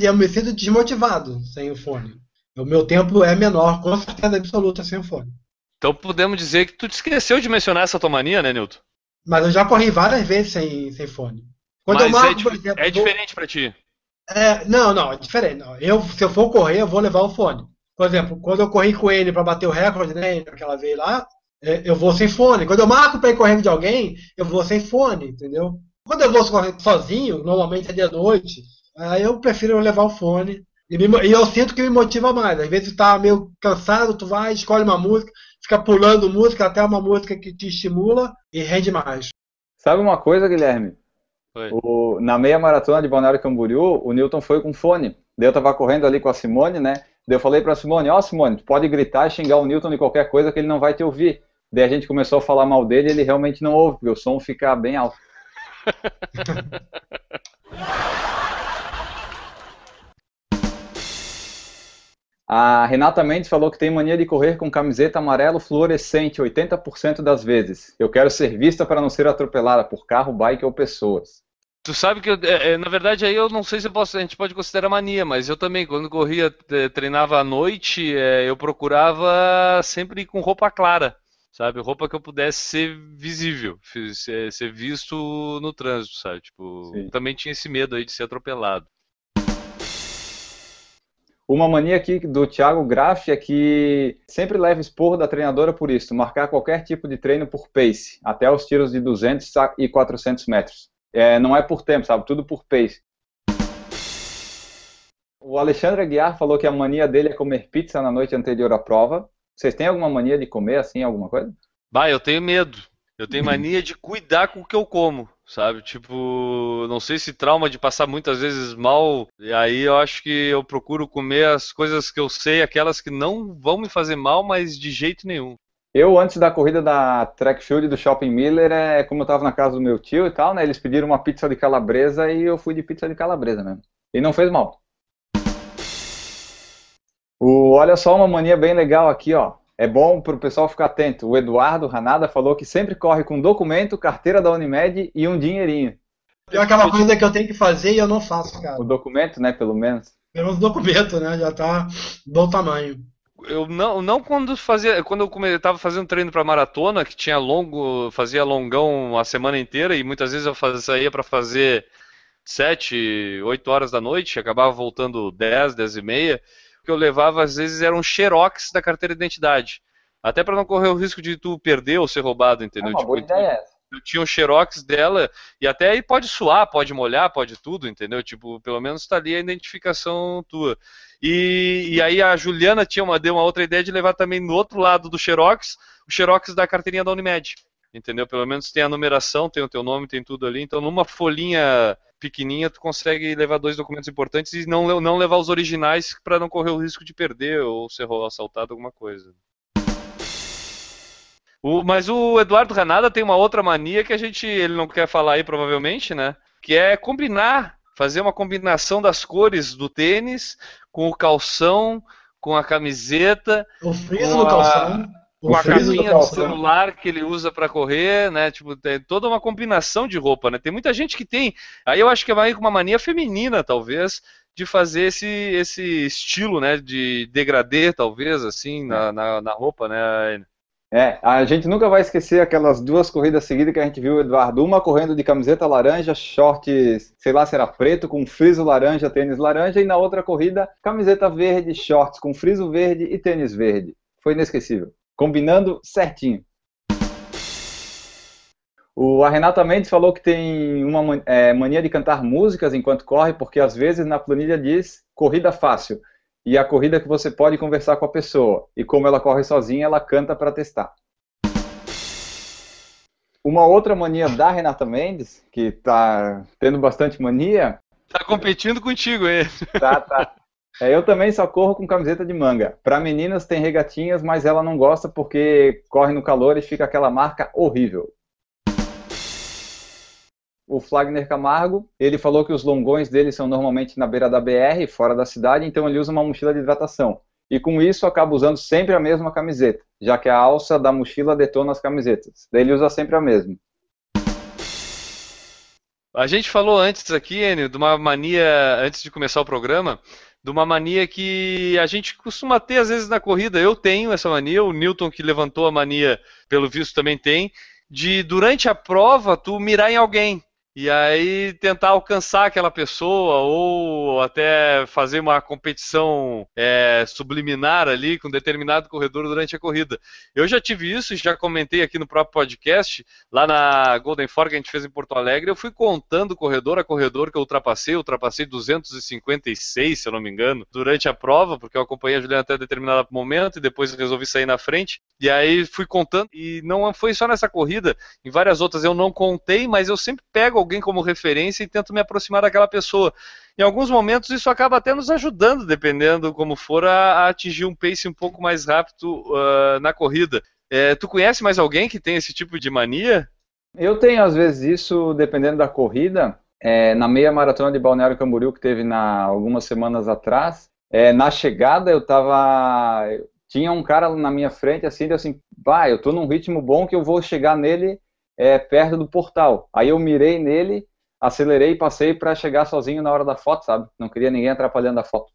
eu me sinto desmotivado sem o fone. O meu tempo é menor, com certeza absoluta, sem o fone. Então podemos dizer que tu te esqueceu de mencionar essa tua mania, né, Newton? Mas eu já corri várias vezes sem, sem fone. Quando Mas eu marco, é, por exemplo, é diferente para ti. É, não, não, é diferente. Não. Eu, se eu for correr, eu vou levar o fone. Por exemplo, quando eu corri com ele para bater o recorde, né, aquela vez lá, é, eu vou sem fone. Quando eu marco para ir correndo de alguém, eu vou sem fone, entendeu? Quando eu vou correr sozinho, normalmente é dia noite, aí eu prefiro levar o fone. E, me, e, eu sinto que me motiva mais. Às vezes tu tá meio cansado, tu vai, escolhe uma música, fica pulando música até uma música que te estimula e rende mais. Sabe uma coisa, Guilherme? O, na meia maratona de Balneário Camboriú, o Newton foi com fone. Daí eu tava correndo ali com a Simone, né? Daí eu falei pra Simone, ó oh, Simone, tu pode gritar e xingar o Newton de qualquer coisa que ele não vai te ouvir. Daí a gente começou a falar mal dele e ele realmente não ouve, porque o som fica bem alto. A Renata Mendes falou que tem mania de correr com camiseta amarelo fluorescente 80% das vezes. Eu quero ser vista para não ser atropelada por carro, bike ou pessoas. Tu sabe que, eu, é, é, na verdade, aí eu não sei se posso, a gente pode considerar mania, mas eu também, quando corria, é, treinava à noite, é, eu procurava sempre ir com roupa clara, sabe? Roupa que eu pudesse ser visível, ser, ser visto no trânsito, sabe? Tipo, também tinha esse medo aí de ser atropelado. Uma mania aqui do Thiago Graff é que sempre leva esporro da treinadora por isso, marcar qualquer tipo de treino por pace, até os tiros de 200 e 400 metros. É, não é por tempo, sabe? Tudo por pace. O Alexandre Aguiar falou que a mania dele é comer pizza na noite anterior à prova. Vocês têm alguma mania de comer assim, alguma coisa? Bah, eu tenho medo. Eu tenho mania de cuidar com o que eu como, sabe? Tipo, não sei se trauma de passar muitas vezes mal, e aí eu acho que eu procuro comer as coisas que eu sei, aquelas que não vão me fazer mal, mas de jeito nenhum. Eu, antes da corrida da Track Field do Shopping Miller, é como eu tava na casa do meu tio e tal, né? Eles pediram uma pizza de calabresa e eu fui de pizza de calabresa mesmo. E não fez mal. O, olha só uma mania bem legal aqui, ó é bom para o pessoal ficar atento. O Eduardo Ranada falou que sempre corre com documento, carteira da Unimed e um dinheirinho. Pior que é uma coisa que eu tenho que fazer e eu não faço, cara. O documento, né, pelo menos. Pelo menos o documento, né, já tá bom tamanho. Eu não, não quando fazia, quando eu estava fazendo treino para maratona, que tinha longo, fazia longão a semana inteira e muitas vezes eu fazia, saía para fazer 7, 8 horas da noite, acabava voltando 10, 10 e meia que eu levava às vezes era um xerox da carteira de identidade. Até para não correr o risco de tu perder ou ser roubado, entendeu? É uma tipo, boa ideia eu tinha um xerox dela e até aí pode suar, pode molhar, pode tudo, entendeu? Tipo, pelo menos está ali a identificação tua. E, e aí a Juliana tinha uma, deu uma outra ideia de levar também no outro lado do xerox, o xerox da carteirinha da Unimed, entendeu? Pelo menos tem a numeração, tem o teu nome, tem tudo ali. Então numa folhinha pequenininha, tu consegue levar dois documentos importantes e não, não levar os originais para não correr o risco de perder ou ser assaltado alguma coisa. O, mas o Eduardo Ranada tem uma outra mania que a gente ele não quer falar aí provavelmente, né? Que é combinar, fazer uma combinação das cores do tênis com o calção, com a camiseta, o friso do calção com a capinha do celular que ele usa para correr, né? Tipo, tem toda uma combinação de roupa, né? Tem muita gente que tem. Aí eu acho que vai com uma mania feminina, talvez, de fazer esse, esse estilo, né? De degradê, talvez, assim, na, na, na roupa, né? É, a gente nunca vai esquecer aquelas duas corridas seguidas que a gente viu o Eduardo, uma correndo de camiseta laranja, shorts, sei lá se era preto, com friso laranja, tênis laranja, e na outra corrida, camiseta verde, shorts com friso verde e tênis verde. Foi inesquecível combinando certinho. O, Renata Mendes falou que tem uma é, mania de cantar músicas enquanto corre, porque às vezes na planilha diz corrida fácil, e a corrida que você pode conversar com a pessoa. E como ela corre sozinha, ela canta para testar. Uma outra mania da Renata Mendes, que está tendo bastante mania. Tá competindo contigo, hein? Tá, tá. É, eu também só corro com camiseta de manga. Para meninas tem regatinhas, mas ela não gosta porque corre no calor e fica aquela marca horrível. O Flagner Camargo, ele falou que os longões dele são normalmente na beira da BR, fora da cidade, então ele usa uma mochila de hidratação. E com isso acaba usando sempre a mesma camiseta, já que a alça da mochila detona as camisetas. Daí ele usa sempre a mesma. A gente falou antes aqui, Enio, de uma mania, antes de começar o programa, de uma mania que a gente costuma ter às vezes na corrida. Eu tenho essa mania, o Newton que levantou a mania, pelo visto também tem, de durante a prova tu mirar em alguém. E aí tentar alcançar aquela pessoa ou até fazer uma competição é, subliminar ali com determinado corredor durante a corrida. Eu já tive isso, já comentei aqui no próprio podcast, lá na Golden Fork que a gente fez em Porto Alegre, eu fui contando corredor a corredor que eu ultrapassei, eu ultrapassei 256, se eu não me engano, durante a prova, porque eu acompanhei a Juliana até determinado momento e depois resolvi sair na frente, e aí fui contando, e não foi só nessa corrida, em várias outras eu não contei, mas eu sempre pego alguém como referência e tento me aproximar daquela pessoa. Em alguns momentos isso acaba até nos ajudando, dependendo como for, a, a atingir um pace um pouco mais rápido uh, na corrida. É, tu conhece mais alguém que tem esse tipo de mania? Eu tenho às vezes isso, dependendo da corrida. É, na meia maratona de Balneário Camboriú que teve na, algumas semanas atrás, é, na chegada eu tava. Tinha um cara na minha frente assim, assim, vai, eu tô num ritmo bom que eu vou chegar nele é, perto do portal. Aí eu mirei nele, acelerei e passei para chegar sozinho na hora da foto, sabe? Não queria ninguém atrapalhando a foto.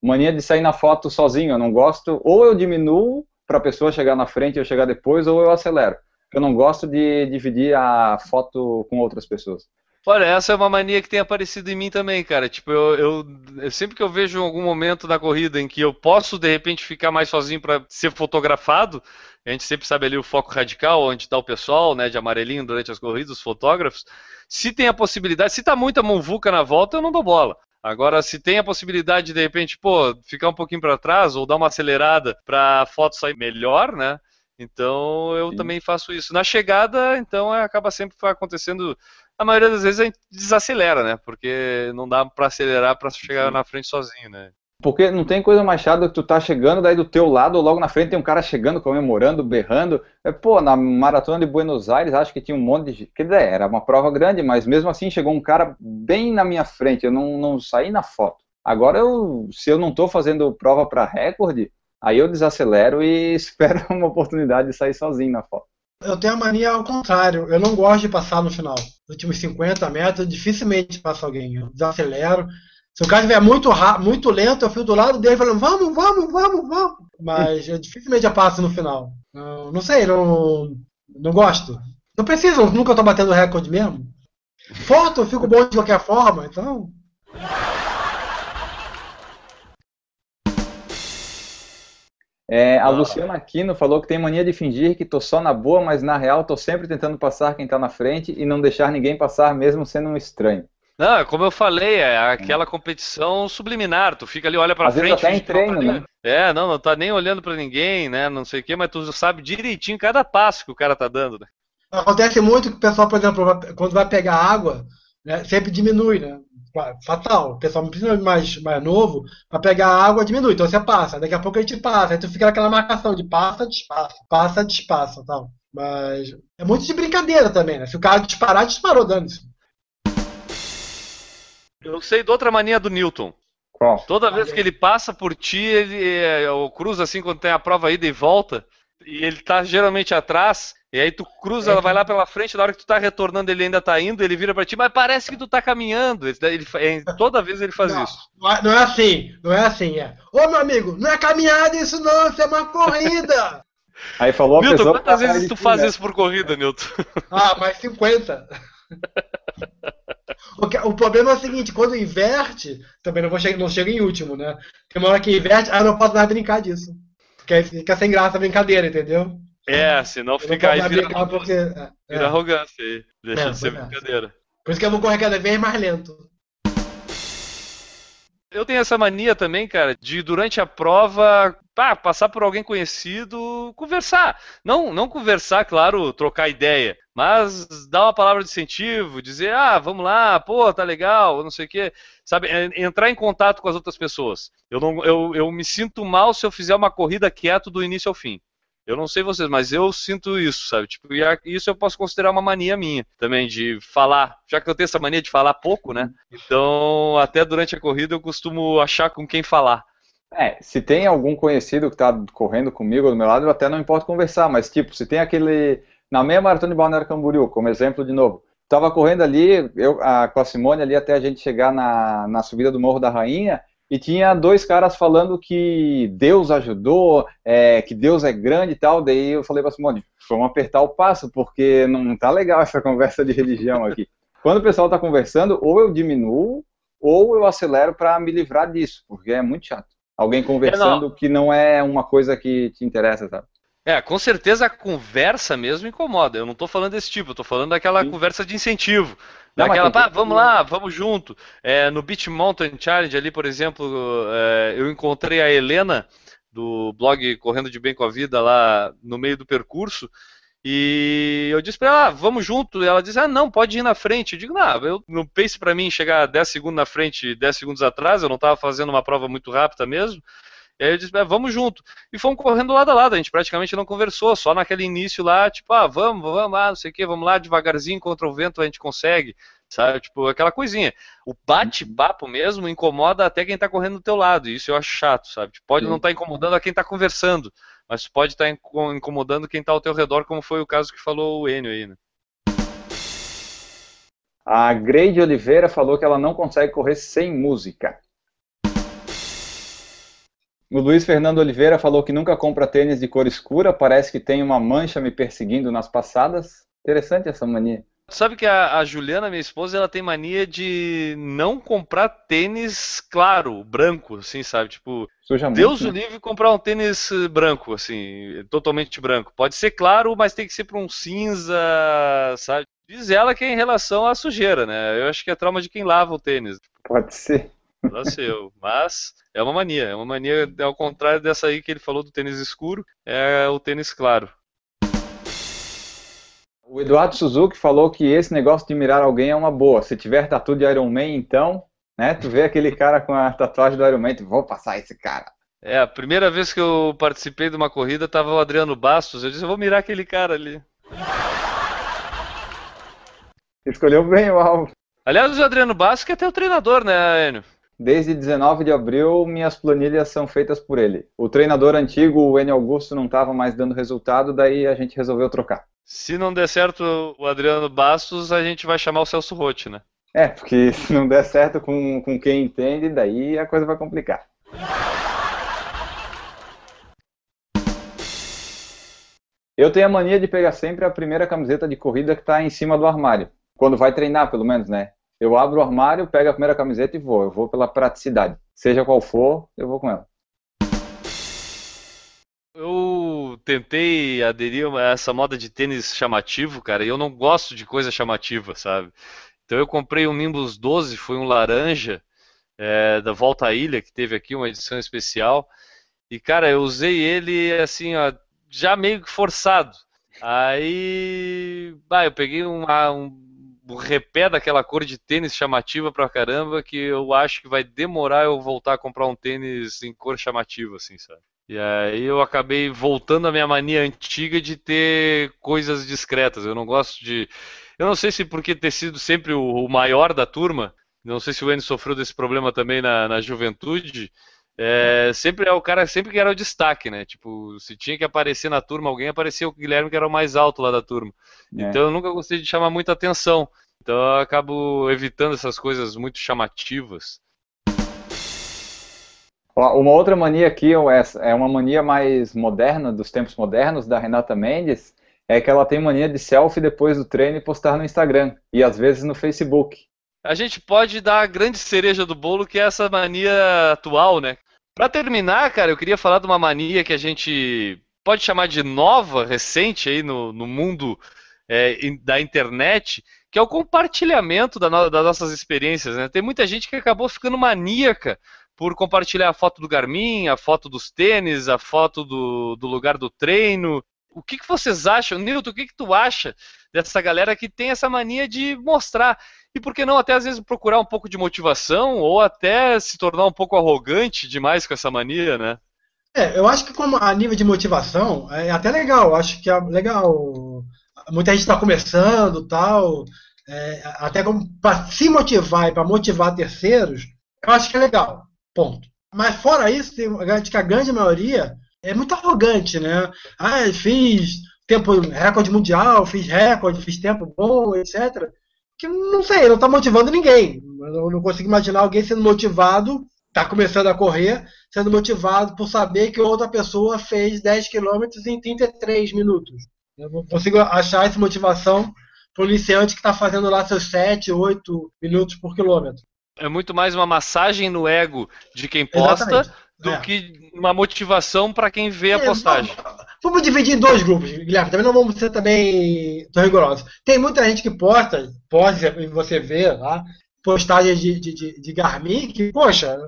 Mania de sair na foto sozinho, eu não gosto. Ou eu diminuo para a pessoa chegar na frente e eu chegar depois, ou eu acelero. Eu não gosto de dividir a foto com outras pessoas. Olha, essa é uma mania que tem aparecido em mim também, cara. Tipo, eu, eu, eu sempre que eu vejo algum momento na corrida em que eu posso de repente ficar mais sozinho para ser fotografado, a gente sempre sabe ali o foco radical, onde está o pessoal, né, de amarelinho durante as corridas, os fotógrafos. Se tem a possibilidade, se tá muita muvuca na volta, eu não dou bola. Agora, se tem a possibilidade de, de repente, pô, ficar um pouquinho para trás ou dar uma acelerada para a foto sair melhor, né? Então eu Sim. também faço isso. Na chegada, então é, acaba sempre acontecendo. A maioria das vezes a gente desacelera, né? Porque não dá para acelerar para chegar Sim. na frente sozinho, né? Porque não tem coisa mais chata que tu tá chegando, daí do teu lado, ou logo na frente tem um cara chegando, comemorando, berrando. É, pô, na maratona de Buenos Aires, acho que tinha um monte de. Quer dizer, era uma prova grande, mas mesmo assim chegou um cara bem na minha frente, eu não, não saí na foto. Agora, eu, se eu não tô fazendo prova para recorde, aí eu desacelero e espero uma oportunidade de sair sozinho na foto. Eu tenho a mania ao contrário, eu não gosto de passar no final. Nos últimos 50 metros, dificilmente passa alguém. Eu desacelero, se o cara estiver muito, muito lento, eu fico do lado dele falando, vamos, vamos, vamos, vamos. Mas eu dificilmente já passo no final. Não, não sei, não, não gosto. Não preciso, nunca estou batendo recorde mesmo. Foto, eu fico bom de qualquer forma, então. É, a Luciana Aquino falou que tem mania de fingir que tô só na boa, mas na real tô sempre tentando passar quem tá na frente e não deixar ninguém passar mesmo sendo um estranho. Não, é como eu falei, é aquela competição subliminar. Tu fica ali, olha pra Às frente. Vezes até em treino, né? É, não, não tá nem olhando para ninguém, né? Não sei o quê, mas tu sabe direitinho cada passo que o cara tá dando, né? Acontece muito que o pessoal, por exemplo, quando vai pegar água, né, sempre diminui, né? Fatal. O pessoal principalmente mais, mais novo, para pegar água diminui. Então você passa, daqui a pouco a gente passa. Aí tu fica naquela marcação de passa, despassa, passa, despassa tal. Mas é muito de brincadeira também, né? Se o cara disparar, disparou, dando-se. Eu sei de outra mania do Newton. Qual? Toda vez que ele passa por ti, ele é, cruza assim quando tem a prova ida e volta, e ele tá geralmente atrás, e aí tu cruza, ela vai lá pela frente, na hora que tu tá retornando, ele ainda tá indo, ele vira para ti, mas parece que tu tá caminhando. Ele, ele, toda vez ele faz não, isso. Não é assim, não é assim, é. Ô meu amigo, não é caminhada isso não, isso é uma corrida. Aí falou Newton, quantas vezes tu faz isso por corrida, Newton? Ah, mais 50. O, problema é o seguinte, quando inverte, também não, vou chegar, não chega em último, né? Tem uma hora que inverte, ah, não posso mais brincar disso. Porque fica sem graça a brincadeira, entendeu? É, senão fica aí vira, porque, é, vira é. arrogância aí. Deixa é, de ser é. brincadeira. Por isso que eu vou correr cada vez mais lento. Eu tenho essa mania também, cara, de durante a prova pá, passar por alguém conhecido, conversar. Não, não conversar, claro, trocar ideia, mas dar uma palavra de incentivo, dizer, ah, vamos lá, pô, tá legal, não sei o quê. Sabe, é, entrar em contato com as outras pessoas. Eu, não, eu, eu me sinto mal se eu fizer uma corrida quieto do início ao fim. Eu não sei vocês, mas eu sinto isso, sabe? Tipo, e isso eu posso considerar uma mania minha também, de falar. Já que eu tenho essa mania de falar pouco, né? Então, até durante a corrida eu costumo achar com quem falar. É, se tem algum conhecido que está correndo comigo do meu lado, eu até não importo conversar, mas tipo, se tem aquele. Na meia maratona de Balneário Camboriú, como exemplo de novo, tava correndo ali, eu a, com a Simone ali até a gente chegar na, na subida do Morro da Rainha, e tinha dois caras falando que Deus ajudou, é, que Deus é grande e tal. Daí eu falei para Simone, vamos apertar o passo, porque não tá legal essa conversa de religião aqui. Quando o pessoal está conversando, ou eu diminuo, ou eu acelero para me livrar disso, porque é muito chato. Alguém conversando é, não. que não é uma coisa que te interessa, sabe? É, com certeza a conversa mesmo incomoda. Eu não estou falando desse tipo, eu tô falando daquela Sim. conversa de incentivo. Não, daquela, pá, vamos lá, vamos junto. É, no Beach Mountain Challenge ali, por exemplo, é, eu encontrei a Helena do blog Correndo de Bem com a Vida lá no meio do percurso. E eu disse para ela, ah, vamos junto. E ela disse, ah, não, pode ir na frente. Eu digo, não, eu, no pace para mim chegar 10 segundos na frente 10 segundos atrás, eu não estava fazendo uma prova muito rápida mesmo. E aí eu disse, ah, vamos junto. E fomos correndo lado a lado, a gente praticamente não conversou, só naquele início lá, tipo, ah, vamos, vamos lá, não sei o que, vamos lá, devagarzinho contra o vento a gente consegue, sabe? Tipo, aquela coisinha. O bate-papo mesmo incomoda até quem tá correndo do teu lado, e isso eu acho chato, sabe? Tipo, pode Sim. não estar tá incomodando a quem tá conversando, mas pode estar tá incomodando quem tá ao teu redor, como foi o caso que falou o Enio aí, né? A Grade Oliveira falou que ela não consegue correr sem música. O Luiz Fernando Oliveira falou que nunca compra tênis de cor escura, parece que tem uma mancha me perseguindo nas passadas. Interessante essa mania. Sabe que a, a, Juliana, minha esposa, ela tem mania de não comprar tênis claro, branco, assim, sabe? Tipo, Suja Deus muito, o né? livre comprar um tênis branco, assim, totalmente branco. Pode ser claro, mas tem que ser para um cinza, sabe? Diz ela que é em relação à sujeira, né? Eu acho que é trauma de quem lava o tênis. Pode ser. Nasceu. Mas é uma mania. É uma mania, ao contrário dessa aí que ele falou do tênis escuro, é o tênis claro. O Eduardo Suzuki falou que esse negócio de mirar alguém é uma boa. Se tiver tatu de Iron Man, então, né? Tu vê aquele cara com a tatuagem do Iron Man, tu, vou passar esse cara. É, a primeira vez que eu participei de uma corrida tava o Adriano Bastos. Eu disse, eu vou mirar aquele cara ali. Escolheu bem o alvo. Aliás, o Adriano Bastos que é teu treinador, né, Enio? Desde 19 de abril, minhas planilhas são feitas por ele. O treinador antigo, o N. Augusto, não estava mais dando resultado, daí a gente resolveu trocar. Se não der certo o Adriano Bastos, a gente vai chamar o Celso Rotti, né? É, porque se não der certo com, com quem entende, daí a coisa vai complicar. Eu tenho a mania de pegar sempre a primeira camiseta de corrida que está em cima do armário. Quando vai treinar, pelo menos, né? Eu abro o armário, pego a primeira camiseta e vou. Eu vou pela praticidade. Seja qual for, eu vou com ela. Eu tentei aderir a essa moda de tênis chamativo, cara, e eu não gosto de coisa chamativa, sabe? Então eu comprei um Nimbus 12, foi um laranja, é, da Volta à Ilha, que teve aqui uma edição especial. E, cara, eu usei ele assim, ó, já meio que forçado. Aí, bah, eu peguei uma, um o repé daquela cor de tênis chamativa pra caramba que eu acho que vai demorar eu voltar a comprar um tênis em cor chamativa, assim, sabe? E aí eu acabei voltando à minha mania antiga de ter coisas discretas. Eu não gosto de. Eu não sei se porque ter sido sempre o maior da turma, não sei se o Enio sofreu desse problema também na, na juventude. É, sempre é o cara sempre que era o destaque, né? Tipo, se tinha que aparecer na turma alguém, aparecia o Guilherme que era o mais alto lá da turma. É. Então eu nunca gostei de chamar muita atenção. Então eu acabo evitando essas coisas muito chamativas. Uma outra mania aqui é uma mania mais moderna, dos tempos modernos, da Renata Mendes, é que ela tem mania de selfie depois do treino e postar no Instagram, e às vezes no Facebook. A gente pode dar a grande cereja do bolo, que é essa mania atual, né? Para terminar, cara, eu queria falar de uma mania que a gente pode chamar de nova, recente aí no, no mundo é, da internet, que é o compartilhamento da no, das nossas experiências. Né? Tem muita gente que acabou ficando maníaca por compartilhar a foto do Garmin, a foto dos tênis, a foto do, do lugar do treino. O que, que vocês acham, Nilton? O que, que tu acha dessa galera que tem essa mania de mostrar? e por que não até às vezes procurar um pouco de motivação ou até se tornar um pouco arrogante demais com essa mania, né? É, eu acho que como a nível de motivação é até legal, acho que é legal. Muita gente está começando, tal, é, até para se motivar e para motivar terceiros, eu acho que é legal. Ponto. Mas fora isso, tem, que a grande maioria é muito arrogante, né? Ah, fiz tempo recorde mundial, fiz recorde, fiz tempo bom, etc que não sei, não está motivando ninguém. Eu não consigo imaginar alguém sendo motivado está começando a correr, sendo motivado por saber que outra pessoa fez 10 km em 33 minutos. Eu não consigo achar essa motivação para o iniciante que está fazendo lá seus 7, 8 minutos por quilômetro. É muito mais uma massagem no ego de quem posta Exatamente. Do é. que uma motivação para quem vê a é, postagem. Vamos, vamos, dividir em dois grupos, Guilherme. Também não vamos ser também tão rigorosos. Tem muita gente que posta, pode você ver lá, postagens de, de, de, de Garmin que, poxa,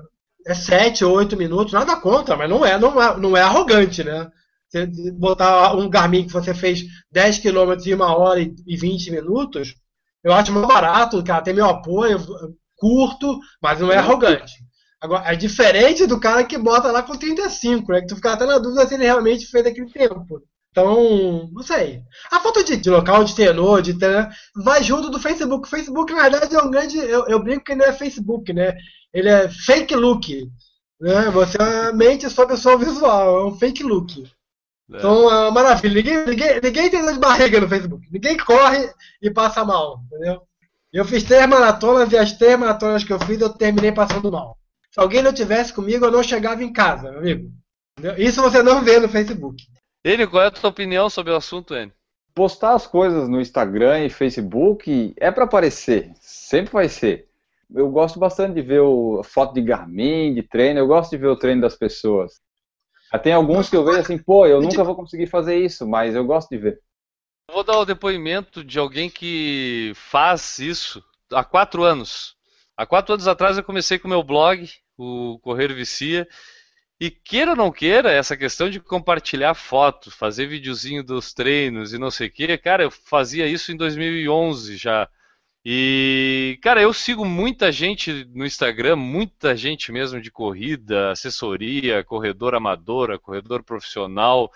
é 7 ou 8 minutos, nada contra, mas não é, não é, não é arrogante, né? Você botar um Garmin que você fez 10 km em 1 hora e 20 minutos, eu acho mais barato, cara, tem meu apoio, curto, mas não é arrogante. Agora, é diferente do cara que bota lá com 35, né? Que tu fica até na dúvida se ele realmente fez aquele tempo. Então, não sei. A foto de, de local de tenor, de tenor, vai junto do Facebook. O Facebook, na verdade, é um grande. Eu, eu brinco que não é Facebook, né? Ele é fake look. Né? Você mente sobre o seu visual, é um fake look. É. Então, é uma maravilha. Ninguém, ninguém, ninguém tem dor de barriga no Facebook. Ninguém corre e passa mal, entendeu? Eu fiz três maratonas e as três maratonas que eu fiz eu terminei passando mal. Se alguém não tivesse comigo, eu não chegava em casa, meu amigo. Entendeu? Isso você não vê no Facebook. Ele, qual é a tua opinião sobre o assunto, N? Postar as coisas no Instagram e Facebook é para aparecer, sempre vai ser. Eu gosto bastante de ver o, foto de Garmin, de treino, eu gosto de ver o treino das pessoas. Tem alguns que eu vejo assim, pô, eu nunca vou conseguir fazer isso, mas eu gosto de ver. Vou dar o depoimento de alguém que faz isso há quatro anos. Há quatro anos atrás eu comecei com o meu blog, o Correio Vicia, e queira ou não queira, essa questão de compartilhar fotos, fazer videozinho dos treinos e não sei o que, cara, eu fazia isso em 2011 já. E, cara, eu sigo muita gente no Instagram, muita gente mesmo de corrida, assessoria, corredor amadora, corredor profissional.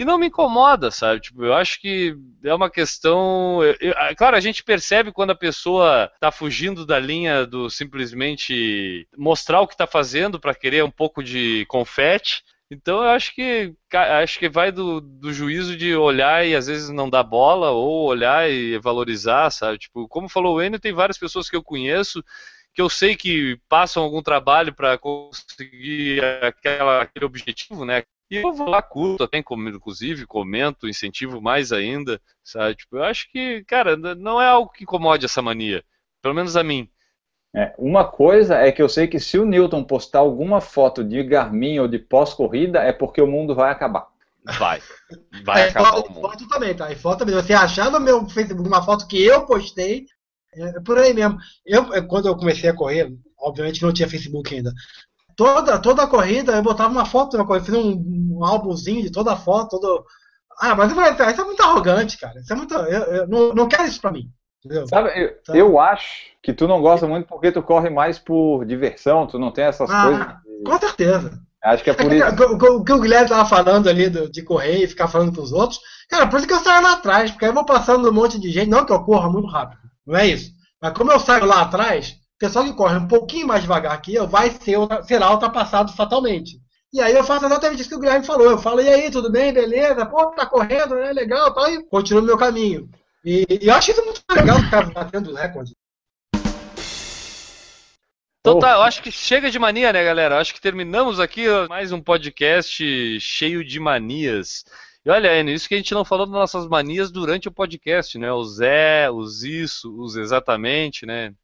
E não me incomoda, sabe? Tipo, eu acho que é uma questão. Eu, eu, claro, a gente percebe quando a pessoa está fugindo da linha do simplesmente mostrar o que está fazendo para querer um pouco de confete. Então eu acho que acho que vai do, do juízo de olhar e às vezes não dar bola, ou olhar e valorizar, sabe? Tipo, como falou o Enio, tem várias pessoas que eu conheço que eu sei que passam algum trabalho para conseguir aquela, aquele objetivo, né? E eu vou lá, curto, até inclusive, comento, incentivo mais ainda, sabe? Tipo, eu acho que, cara, não é algo que incomode essa mania, pelo menos a mim. É, uma coisa é que eu sei que se o Newton postar alguma foto de Garmin ou de pós-corrida, é porque o mundo vai acabar. Vai. Vai é, acabar. Foto, foto também, tá? E foto também. Você achar no meu Facebook uma foto que eu postei, é por aí mesmo. Eu, quando eu comecei a correr, obviamente não tinha Facebook ainda toda, toda a corrida eu botava uma foto na corrida, fiz um, um álbumzinho de toda a foto, todo. Ah, mas eu falei, isso é muito arrogante, cara. Isso é muito. Eu, eu não, não quero isso pra mim. Entendeu? Sabe, eu, Sabe? eu acho que tu não gosta muito porque tu corre mais por diversão, tu não tem essas ah, coisas. De... Com certeza. Acho que é por é isso. O que o Guilherme tava falando ali do, de correr e ficar falando com os outros, cara, por isso que eu saio lá atrás, porque aí eu vou passando um monte de gente, não que eu corra muito rápido, não é isso. Mas como eu saio lá atrás, pessoal que corre um pouquinho mais devagar que eu vai ser, será ultrapassado fatalmente. E aí eu faço exatamente isso que o Guilherme falou. Eu falo, e aí, tudo bem, beleza? Pô, tá correndo, né? Legal, tá? E continuo meu caminho. E, e, eu acho isso muito legal, ficar batendo recorde. Então tá, eu acho que chega de mania, né, galera? Eu acho que terminamos aqui mais um podcast cheio de manias. E olha, Enio, isso que a gente não falou das nossas manias durante o podcast, né? Os é, os isso, os exatamente, né?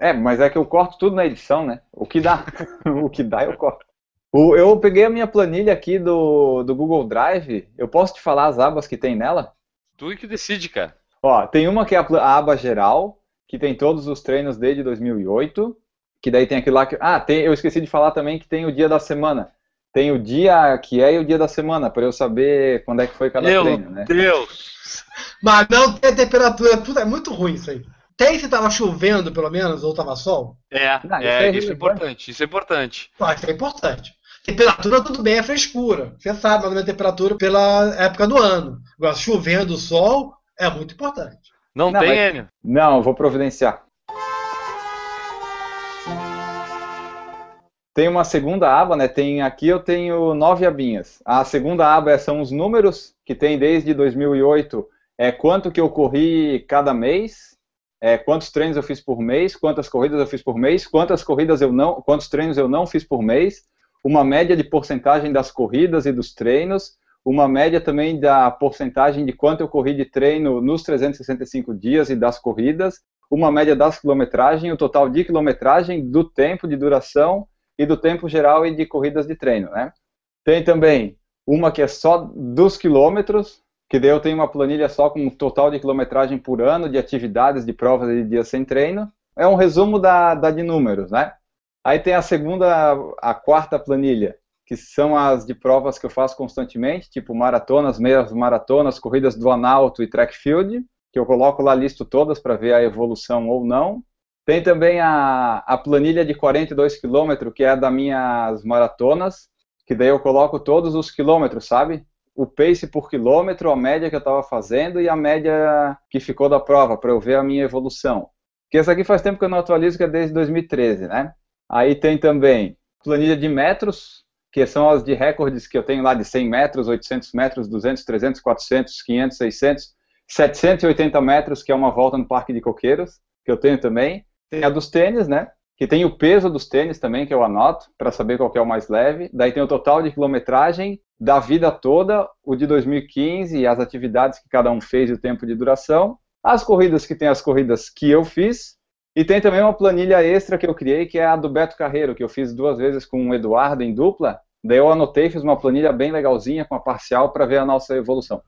É, mas é que eu corto tudo na edição, né? O que dá, o que dá eu corto. O, eu peguei a minha planilha aqui do, do Google Drive. Eu posso te falar as abas que tem nela? Tu que decide, cara. Ó, tem uma que é a, a aba geral, que tem todos os treinos desde 2008. Que daí tem aquilo lá que. Ah, tem, eu esqueci de falar também que tem o dia da semana. Tem o dia que é e o dia da semana, para eu saber quando é que foi cada Meu treino, né? Meu Deus! Mas não tem temperatura, tudo é muito ruim isso aí. Tem se tava chovendo, pelo menos, ou tava sol? É, Não, é, isso, é, isso é importante, isso é importante. Ah, isso é importante. Temperatura, tudo bem, é frescura. Você sabe mais ou temperatura pela época do ano. Agora, chovendo, sol, é muito importante. Não, Não tem, mas... Enio? Não, vou providenciar. Tem uma segunda aba, né? Tem aqui eu tenho nove abinhas. A segunda aba é, são os números que tem desde 2008, é quanto que eu corri cada mês é, quantos treinos eu fiz por mês, quantas corridas eu fiz por mês, quantas corridas eu não, quantos treinos eu não fiz por mês, uma média de porcentagem das corridas e dos treinos, uma média também da porcentagem de quanto eu corri de treino nos 365 dias e das corridas, uma média das quilometragem, o total de quilometragem, do tempo de duração e do tempo geral e de corridas de treino, né? Tem também uma que é só dos quilômetros, que daí eu tenho uma planilha só com o total de quilometragem por ano, de atividades, de provas e de dias sem treino. É um resumo da, da de números, né? Aí tem a segunda, a quarta planilha, que são as de provas que eu faço constantemente, tipo maratonas, meias maratonas, corridas do Analto e track field, que eu coloco lá, listo todas para ver a evolução ou não. Tem também a, a planilha de 42 km, que é da minhas maratonas, que daí eu coloco todos os quilômetros, sabe? O pace por quilômetro, a média que eu estava fazendo e a média que ficou da prova, para eu ver a minha evolução. Que essa aqui faz tempo que eu não atualizo, que é desde 2013, né? Aí tem também planilha de metros, que são as de recordes que eu tenho lá de 100 metros, 800 metros, 200, 300, 400, 500, 600, 780 metros, que é uma volta no Parque de Coqueiros, que eu tenho também. Tem a dos tênis, né? Que tem o peso dos tênis também, que eu anoto, para saber qual é o mais leve. Daí tem o total de quilometragem da vida toda, o de 2015, as atividades que cada um fez e o tempo de duração. As corridas que tem as corridas que eu fiz, e tem também uma planilha extra que eu criei, que é a do Beto Carreiro, que eu fiz duas vezes com o Eduardo em dupla. Daí eu anotei, fiz uma planilha bem legalzinha com a parcial para ver a nossa evolução.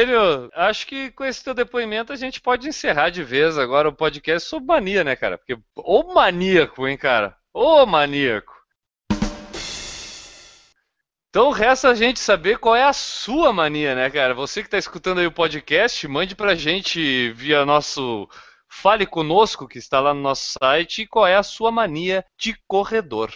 Elio, acho que com esse teu depoimento a gente pode encerrar de vez agora o podcast sobre mania, né, cara? Porque, ô maníaco, hein, cara? Ô maníaco. Então resta a gente saber qual é a sua mania, né, cara? Você que está escutando aí o podcast, mande pra gente via nosso Fale Conosco, que está lá no nosso site, qual é a sua mania de corredor.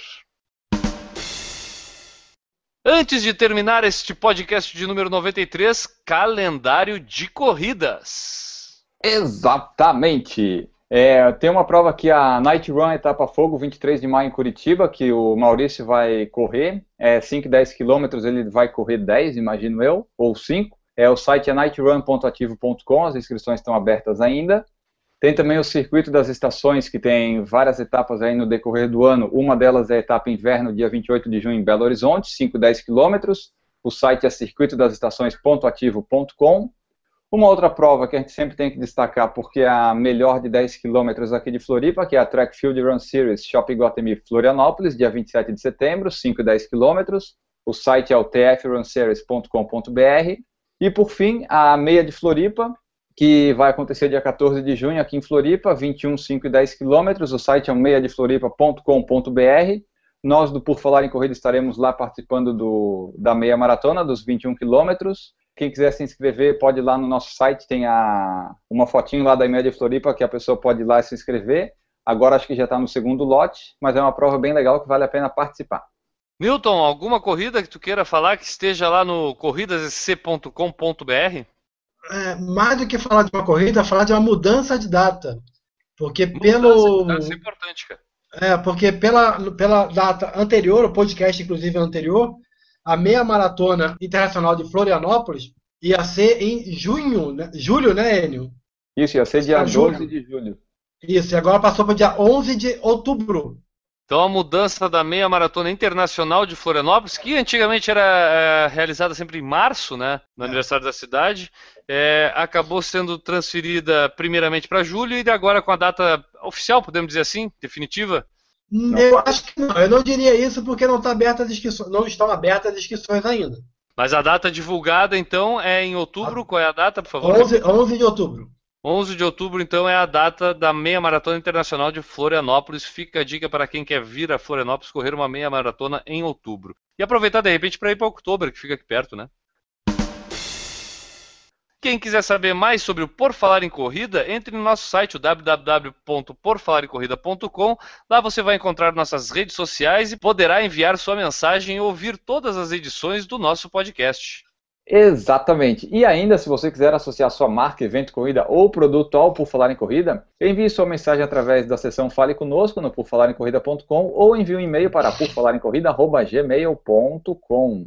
Antes de terminar este podcast de número 93, calendário de corridas. Exatamente. É, tem uma prova aqui, a Night Run Etapa Fogo, 23 de maio em Curitiba, que o Maurício vai correr. É 5 10 quilômetros, ele vai correr 10, imagino eu, ou 5. É, o site é nightrun.ativo.com, as inscrições estão abertas ainda. Tem também o circuito das estações, que tem várias etapas aí no decorrer do ano. Uma delas é a etapa inverno, dia 28 de junho, em Belo Horizonte, 5 10 quilômetros. O site é circuitodastações.ativo.com. Uma outra prova que a gente sempre tem que destacar, porque é a melhor de 10 quilômetros aqui de Floripa, que é a Track Field Run Series Shopping Guatemi Florianópolis, dia 27 de setembro, 5 e 10 quilômetros. O site é o tfrunseries.com.br. E por fim, a meia de Floripa, que vai acontecer dia 14 de junho aqui em Floripa, 21, 5 e 10 quilômetros. O site é o meiadefloripa.com.br. Nós do Por Falar em Corrida estaremos lá participando do, da meia maratona, dos 21 quilômetros. Quem quiser se inscrever, pode ir lá no nosso site, tem a, uma fotinho lá da Média Floripa que a pessoa pode ir lá se inscrever. Agora acho que já está no segundo lote, mas é uma prova bem legal que vale a pena participar. Milton, alguma corrida que tu queira falar que esteja lá no corridassc.com.br? É, mais do que falar de uma corrida, falar de uma mudança de data. Porque mudança pelo. Isso é importante, cara. É, porque pela, pela data anterior, o podcast inclusive anterior, a meia maratona internacional de Florianópolis ia ser em junho, né? julho, né, Enio? Isso, ia ser dia ah, 12 de julho. Isso, e agora passou para dia 11 de outubro. Então a mudança da meia maratona internacional de Florianópolis, que antigamente era é, realizada sempre em março, né, no é. aniversário da cidade, é, acabou sendo transferida primeiramente para julho e agora com a data oficial, podemos dizer assim, definitiva, não. Eu acho que não. Eu não diria isso porque não, tá aberta as inscrições, não estão abertas as inscrições ainda. Mas a data divulgada, então, é em outubro? A... Qual é a data, por favor? 11, 11 de outubro. 11 de outubro, então, é a data da Meia Maratona Internacional de Florianópolis. Fica a dica para quem quer vir a Florianópolis correr uma meia maratona em outubro. E aproveitar, de repente, para ir para outubro, que fica aqui perto, né? Quem quiser saber mais sobre o Por Falar em Corrida, entre no nosso site www.porfalarincorrida.com. Lá você vai encontrar nossas redes sociais e poderá enviar sua mensagem e ouvir todas as edições do nosso podcast. Exatamente. E ainda, se você quiser associar sua marca, evento, corrida ou produto ao Por Falar em Corrida, envie sua mensagem através da seção Fale Conosco no porfalarencorrida.com ou envie um e-mail para porfalarencorrida.gmail.com.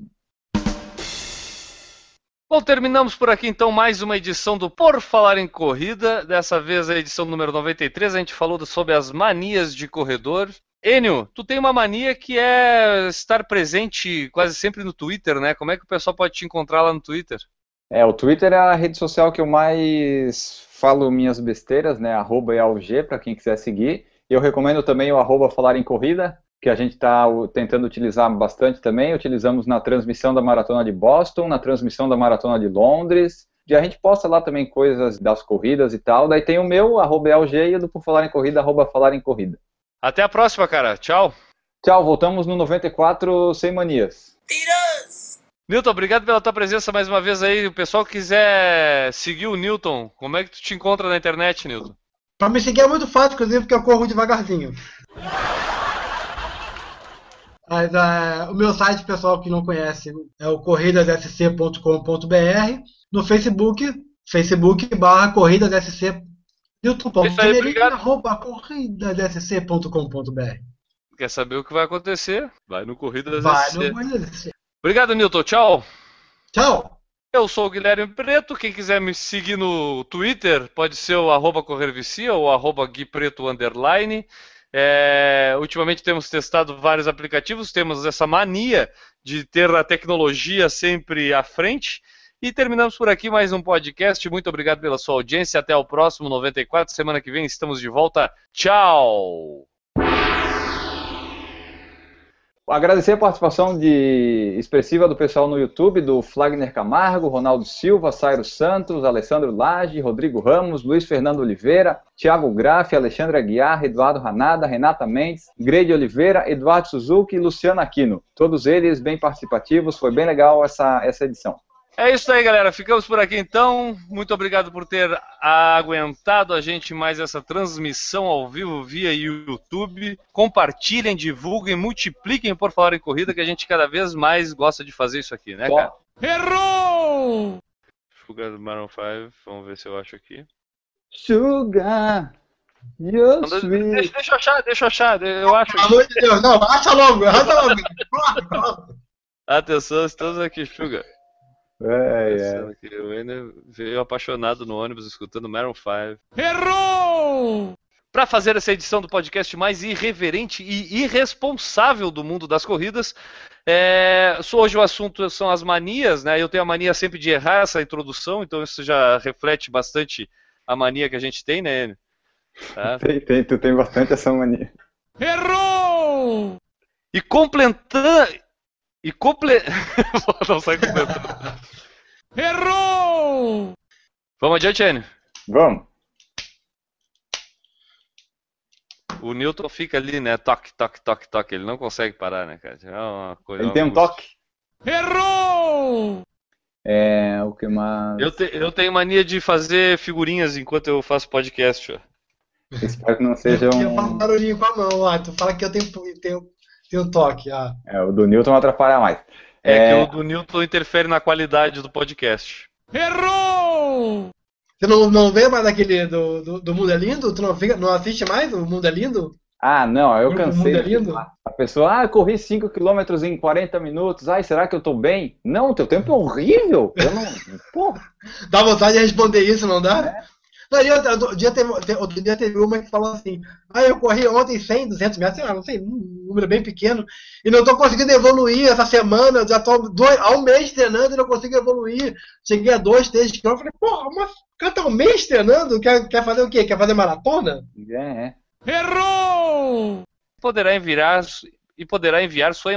Bom, terminamos por aqui então mais uma edição do Por Falar em Corrida. Dessa vez a edição número 93. A gente falou sobre as manias de corredor. Enio, tu tem uma mania que é estar presente quase sempre no Twitter, né? Como é que o pessoal pode te encontrar lá no Twitter? É, o Twitter é a rede social que eu mais falo minhas besteiras, né? Arroba EALG, para quem quiser seguir. Eu recomendo também o arroba Falar em Corrida, que a gente está tentando utilizar bastante também. Utilizamos na transmissão da Maratona de Boston, na transmissão da Maratona de Londres. E a gente posta lá também coisas das corridas e tal. Daí tem o meu, arroba LG, e o do Por Falar em Corrida, arroba Falar em Corrida. Até a próxima, cara. Tchau. Tchau, voltamos no 94 sem manias. Tiras! Newton, obrigado pela tua presença mais uma vez aí. O pessoal que quiser seguir o Newton, como é que tu te encontra na internet, Newton? Pra me seguir é muito fácil, inclusive, porque eu corro devagarzinho. Mas uh, o meu site, pessoal que não conhece, é o corridassc.com.br. No Facebook, Facebook barra corridassc. youtube.com.br corridassc.com.br Quer saber o que vai acontecer? Vai no Corridas vai SC. No Obrigado, Newton. Tchau. Tchau. Eu sou o Guilherme Preto. Quem quiser me seguir no Twitter, pode ser o arroba corrervicia ou arroba Gui Preto underline. É, ultimamente temos testado vários aplicativos, temos essa mania de ter a tecnologia sempre à frente. E terminamos por aqui mais um podcast. Muito obrigado pela sua audiência. Até o próximo 94. Semana que vem estamos de volta. Tchau! Agradecer a participação de expressiva do pessoal no YouTube, do Flagner Camargo, Ronaldo Silva, Sairo Santos, Alessandro Lage, Rodrigo Ramos, Luiz Fernando Oliveira, Thiago Graff, Alexandre Aguiar, Eduardo Ranada, Renata Mendes, Grede Oliveira, Eduardo Suzuki e Luciano Aquino. Todos eles bem participativos, foi bem legal essa, essa edição. É isso aí, galera. Ficamos por aqui então. Muito obrigado por ter aguentado a gente mais essa transmissão ao vivo via YouTube. Compartilhem, divulguem, multipliquem por falar em corrida, que a gente cada vez mais gosta de fazer isso aqui, né, cara? Errou! Sugar do Maroon 5, vamos ver se eu acho aqui. Sugar! Sweet. Deixa, deixa eu achar, deixa eu achar, eu acho. Pelo amor de Deus, não, acha logo, acha logo. Atenção, estamos aqui, Sugar. É, é. O Ender veio apaixonado no ônibus escutando Maroon 5. Errou! Para fazer essa edição do podcast mais irreverente e irresponsável do mundo das corridas, é, hoje o assunto são as manias, né? Eu tenho a mania sempre de errar essa introdução, então isso já reflete bastante a mania que a gente tem, né? Tá? Tem, tem, tu tem bastante essa mania. Errou! E completando e comple... Não sai completando. Errou! Vamos adiante, Enio? Vamos. O Newton fica ali, né? Toque, toque, toque, toque. Ele não consegue parar, né, cara? É uma coisa. Ele tem um toque. Errou! É, o que mais. Eu, te, eu tenho mania de fazer figurinhas enquanto eu faço podcast, ó. Espero que não seja um. Eu faço barulhinho com a mão, ó. Tu fala que eu tenho, tenho tem um toque. Ah. É, o do Newton atrapalha mais. É, é, que o do Newton interfere na qualidade do podcast. Errou! Você não, não vê mais aquele do, do, do Mundo é Lindo? Tu não, fica, não assiste mais o Mundo é Lindo? Ah, não, eu cansei. Mundo é lindo? A pessoa, ah, corri 5 km em 40 minutos. Ai, será que eu tô bem? Não, teu tempo é horrível. Eu não. Porra. Dá vontade de responder isso, não dá? É. Não, outro, dia teve, outro dia teve uma que falou assim: Ah, eu corri ontem 100, 200 metros, sei lá, não sei, um número bem pequeno, e não estou conseguindo evoluir essa semana. Já estou há um mês treinando e não consigo evoluir. Cheguei a 2, 3 quilômetros. Falei, porra, mas o cara tá um mês treinando? Quer, quer fazer o quê? Quer fazer maratona? É. Errou! Poderá enviar e poderá enviar sua,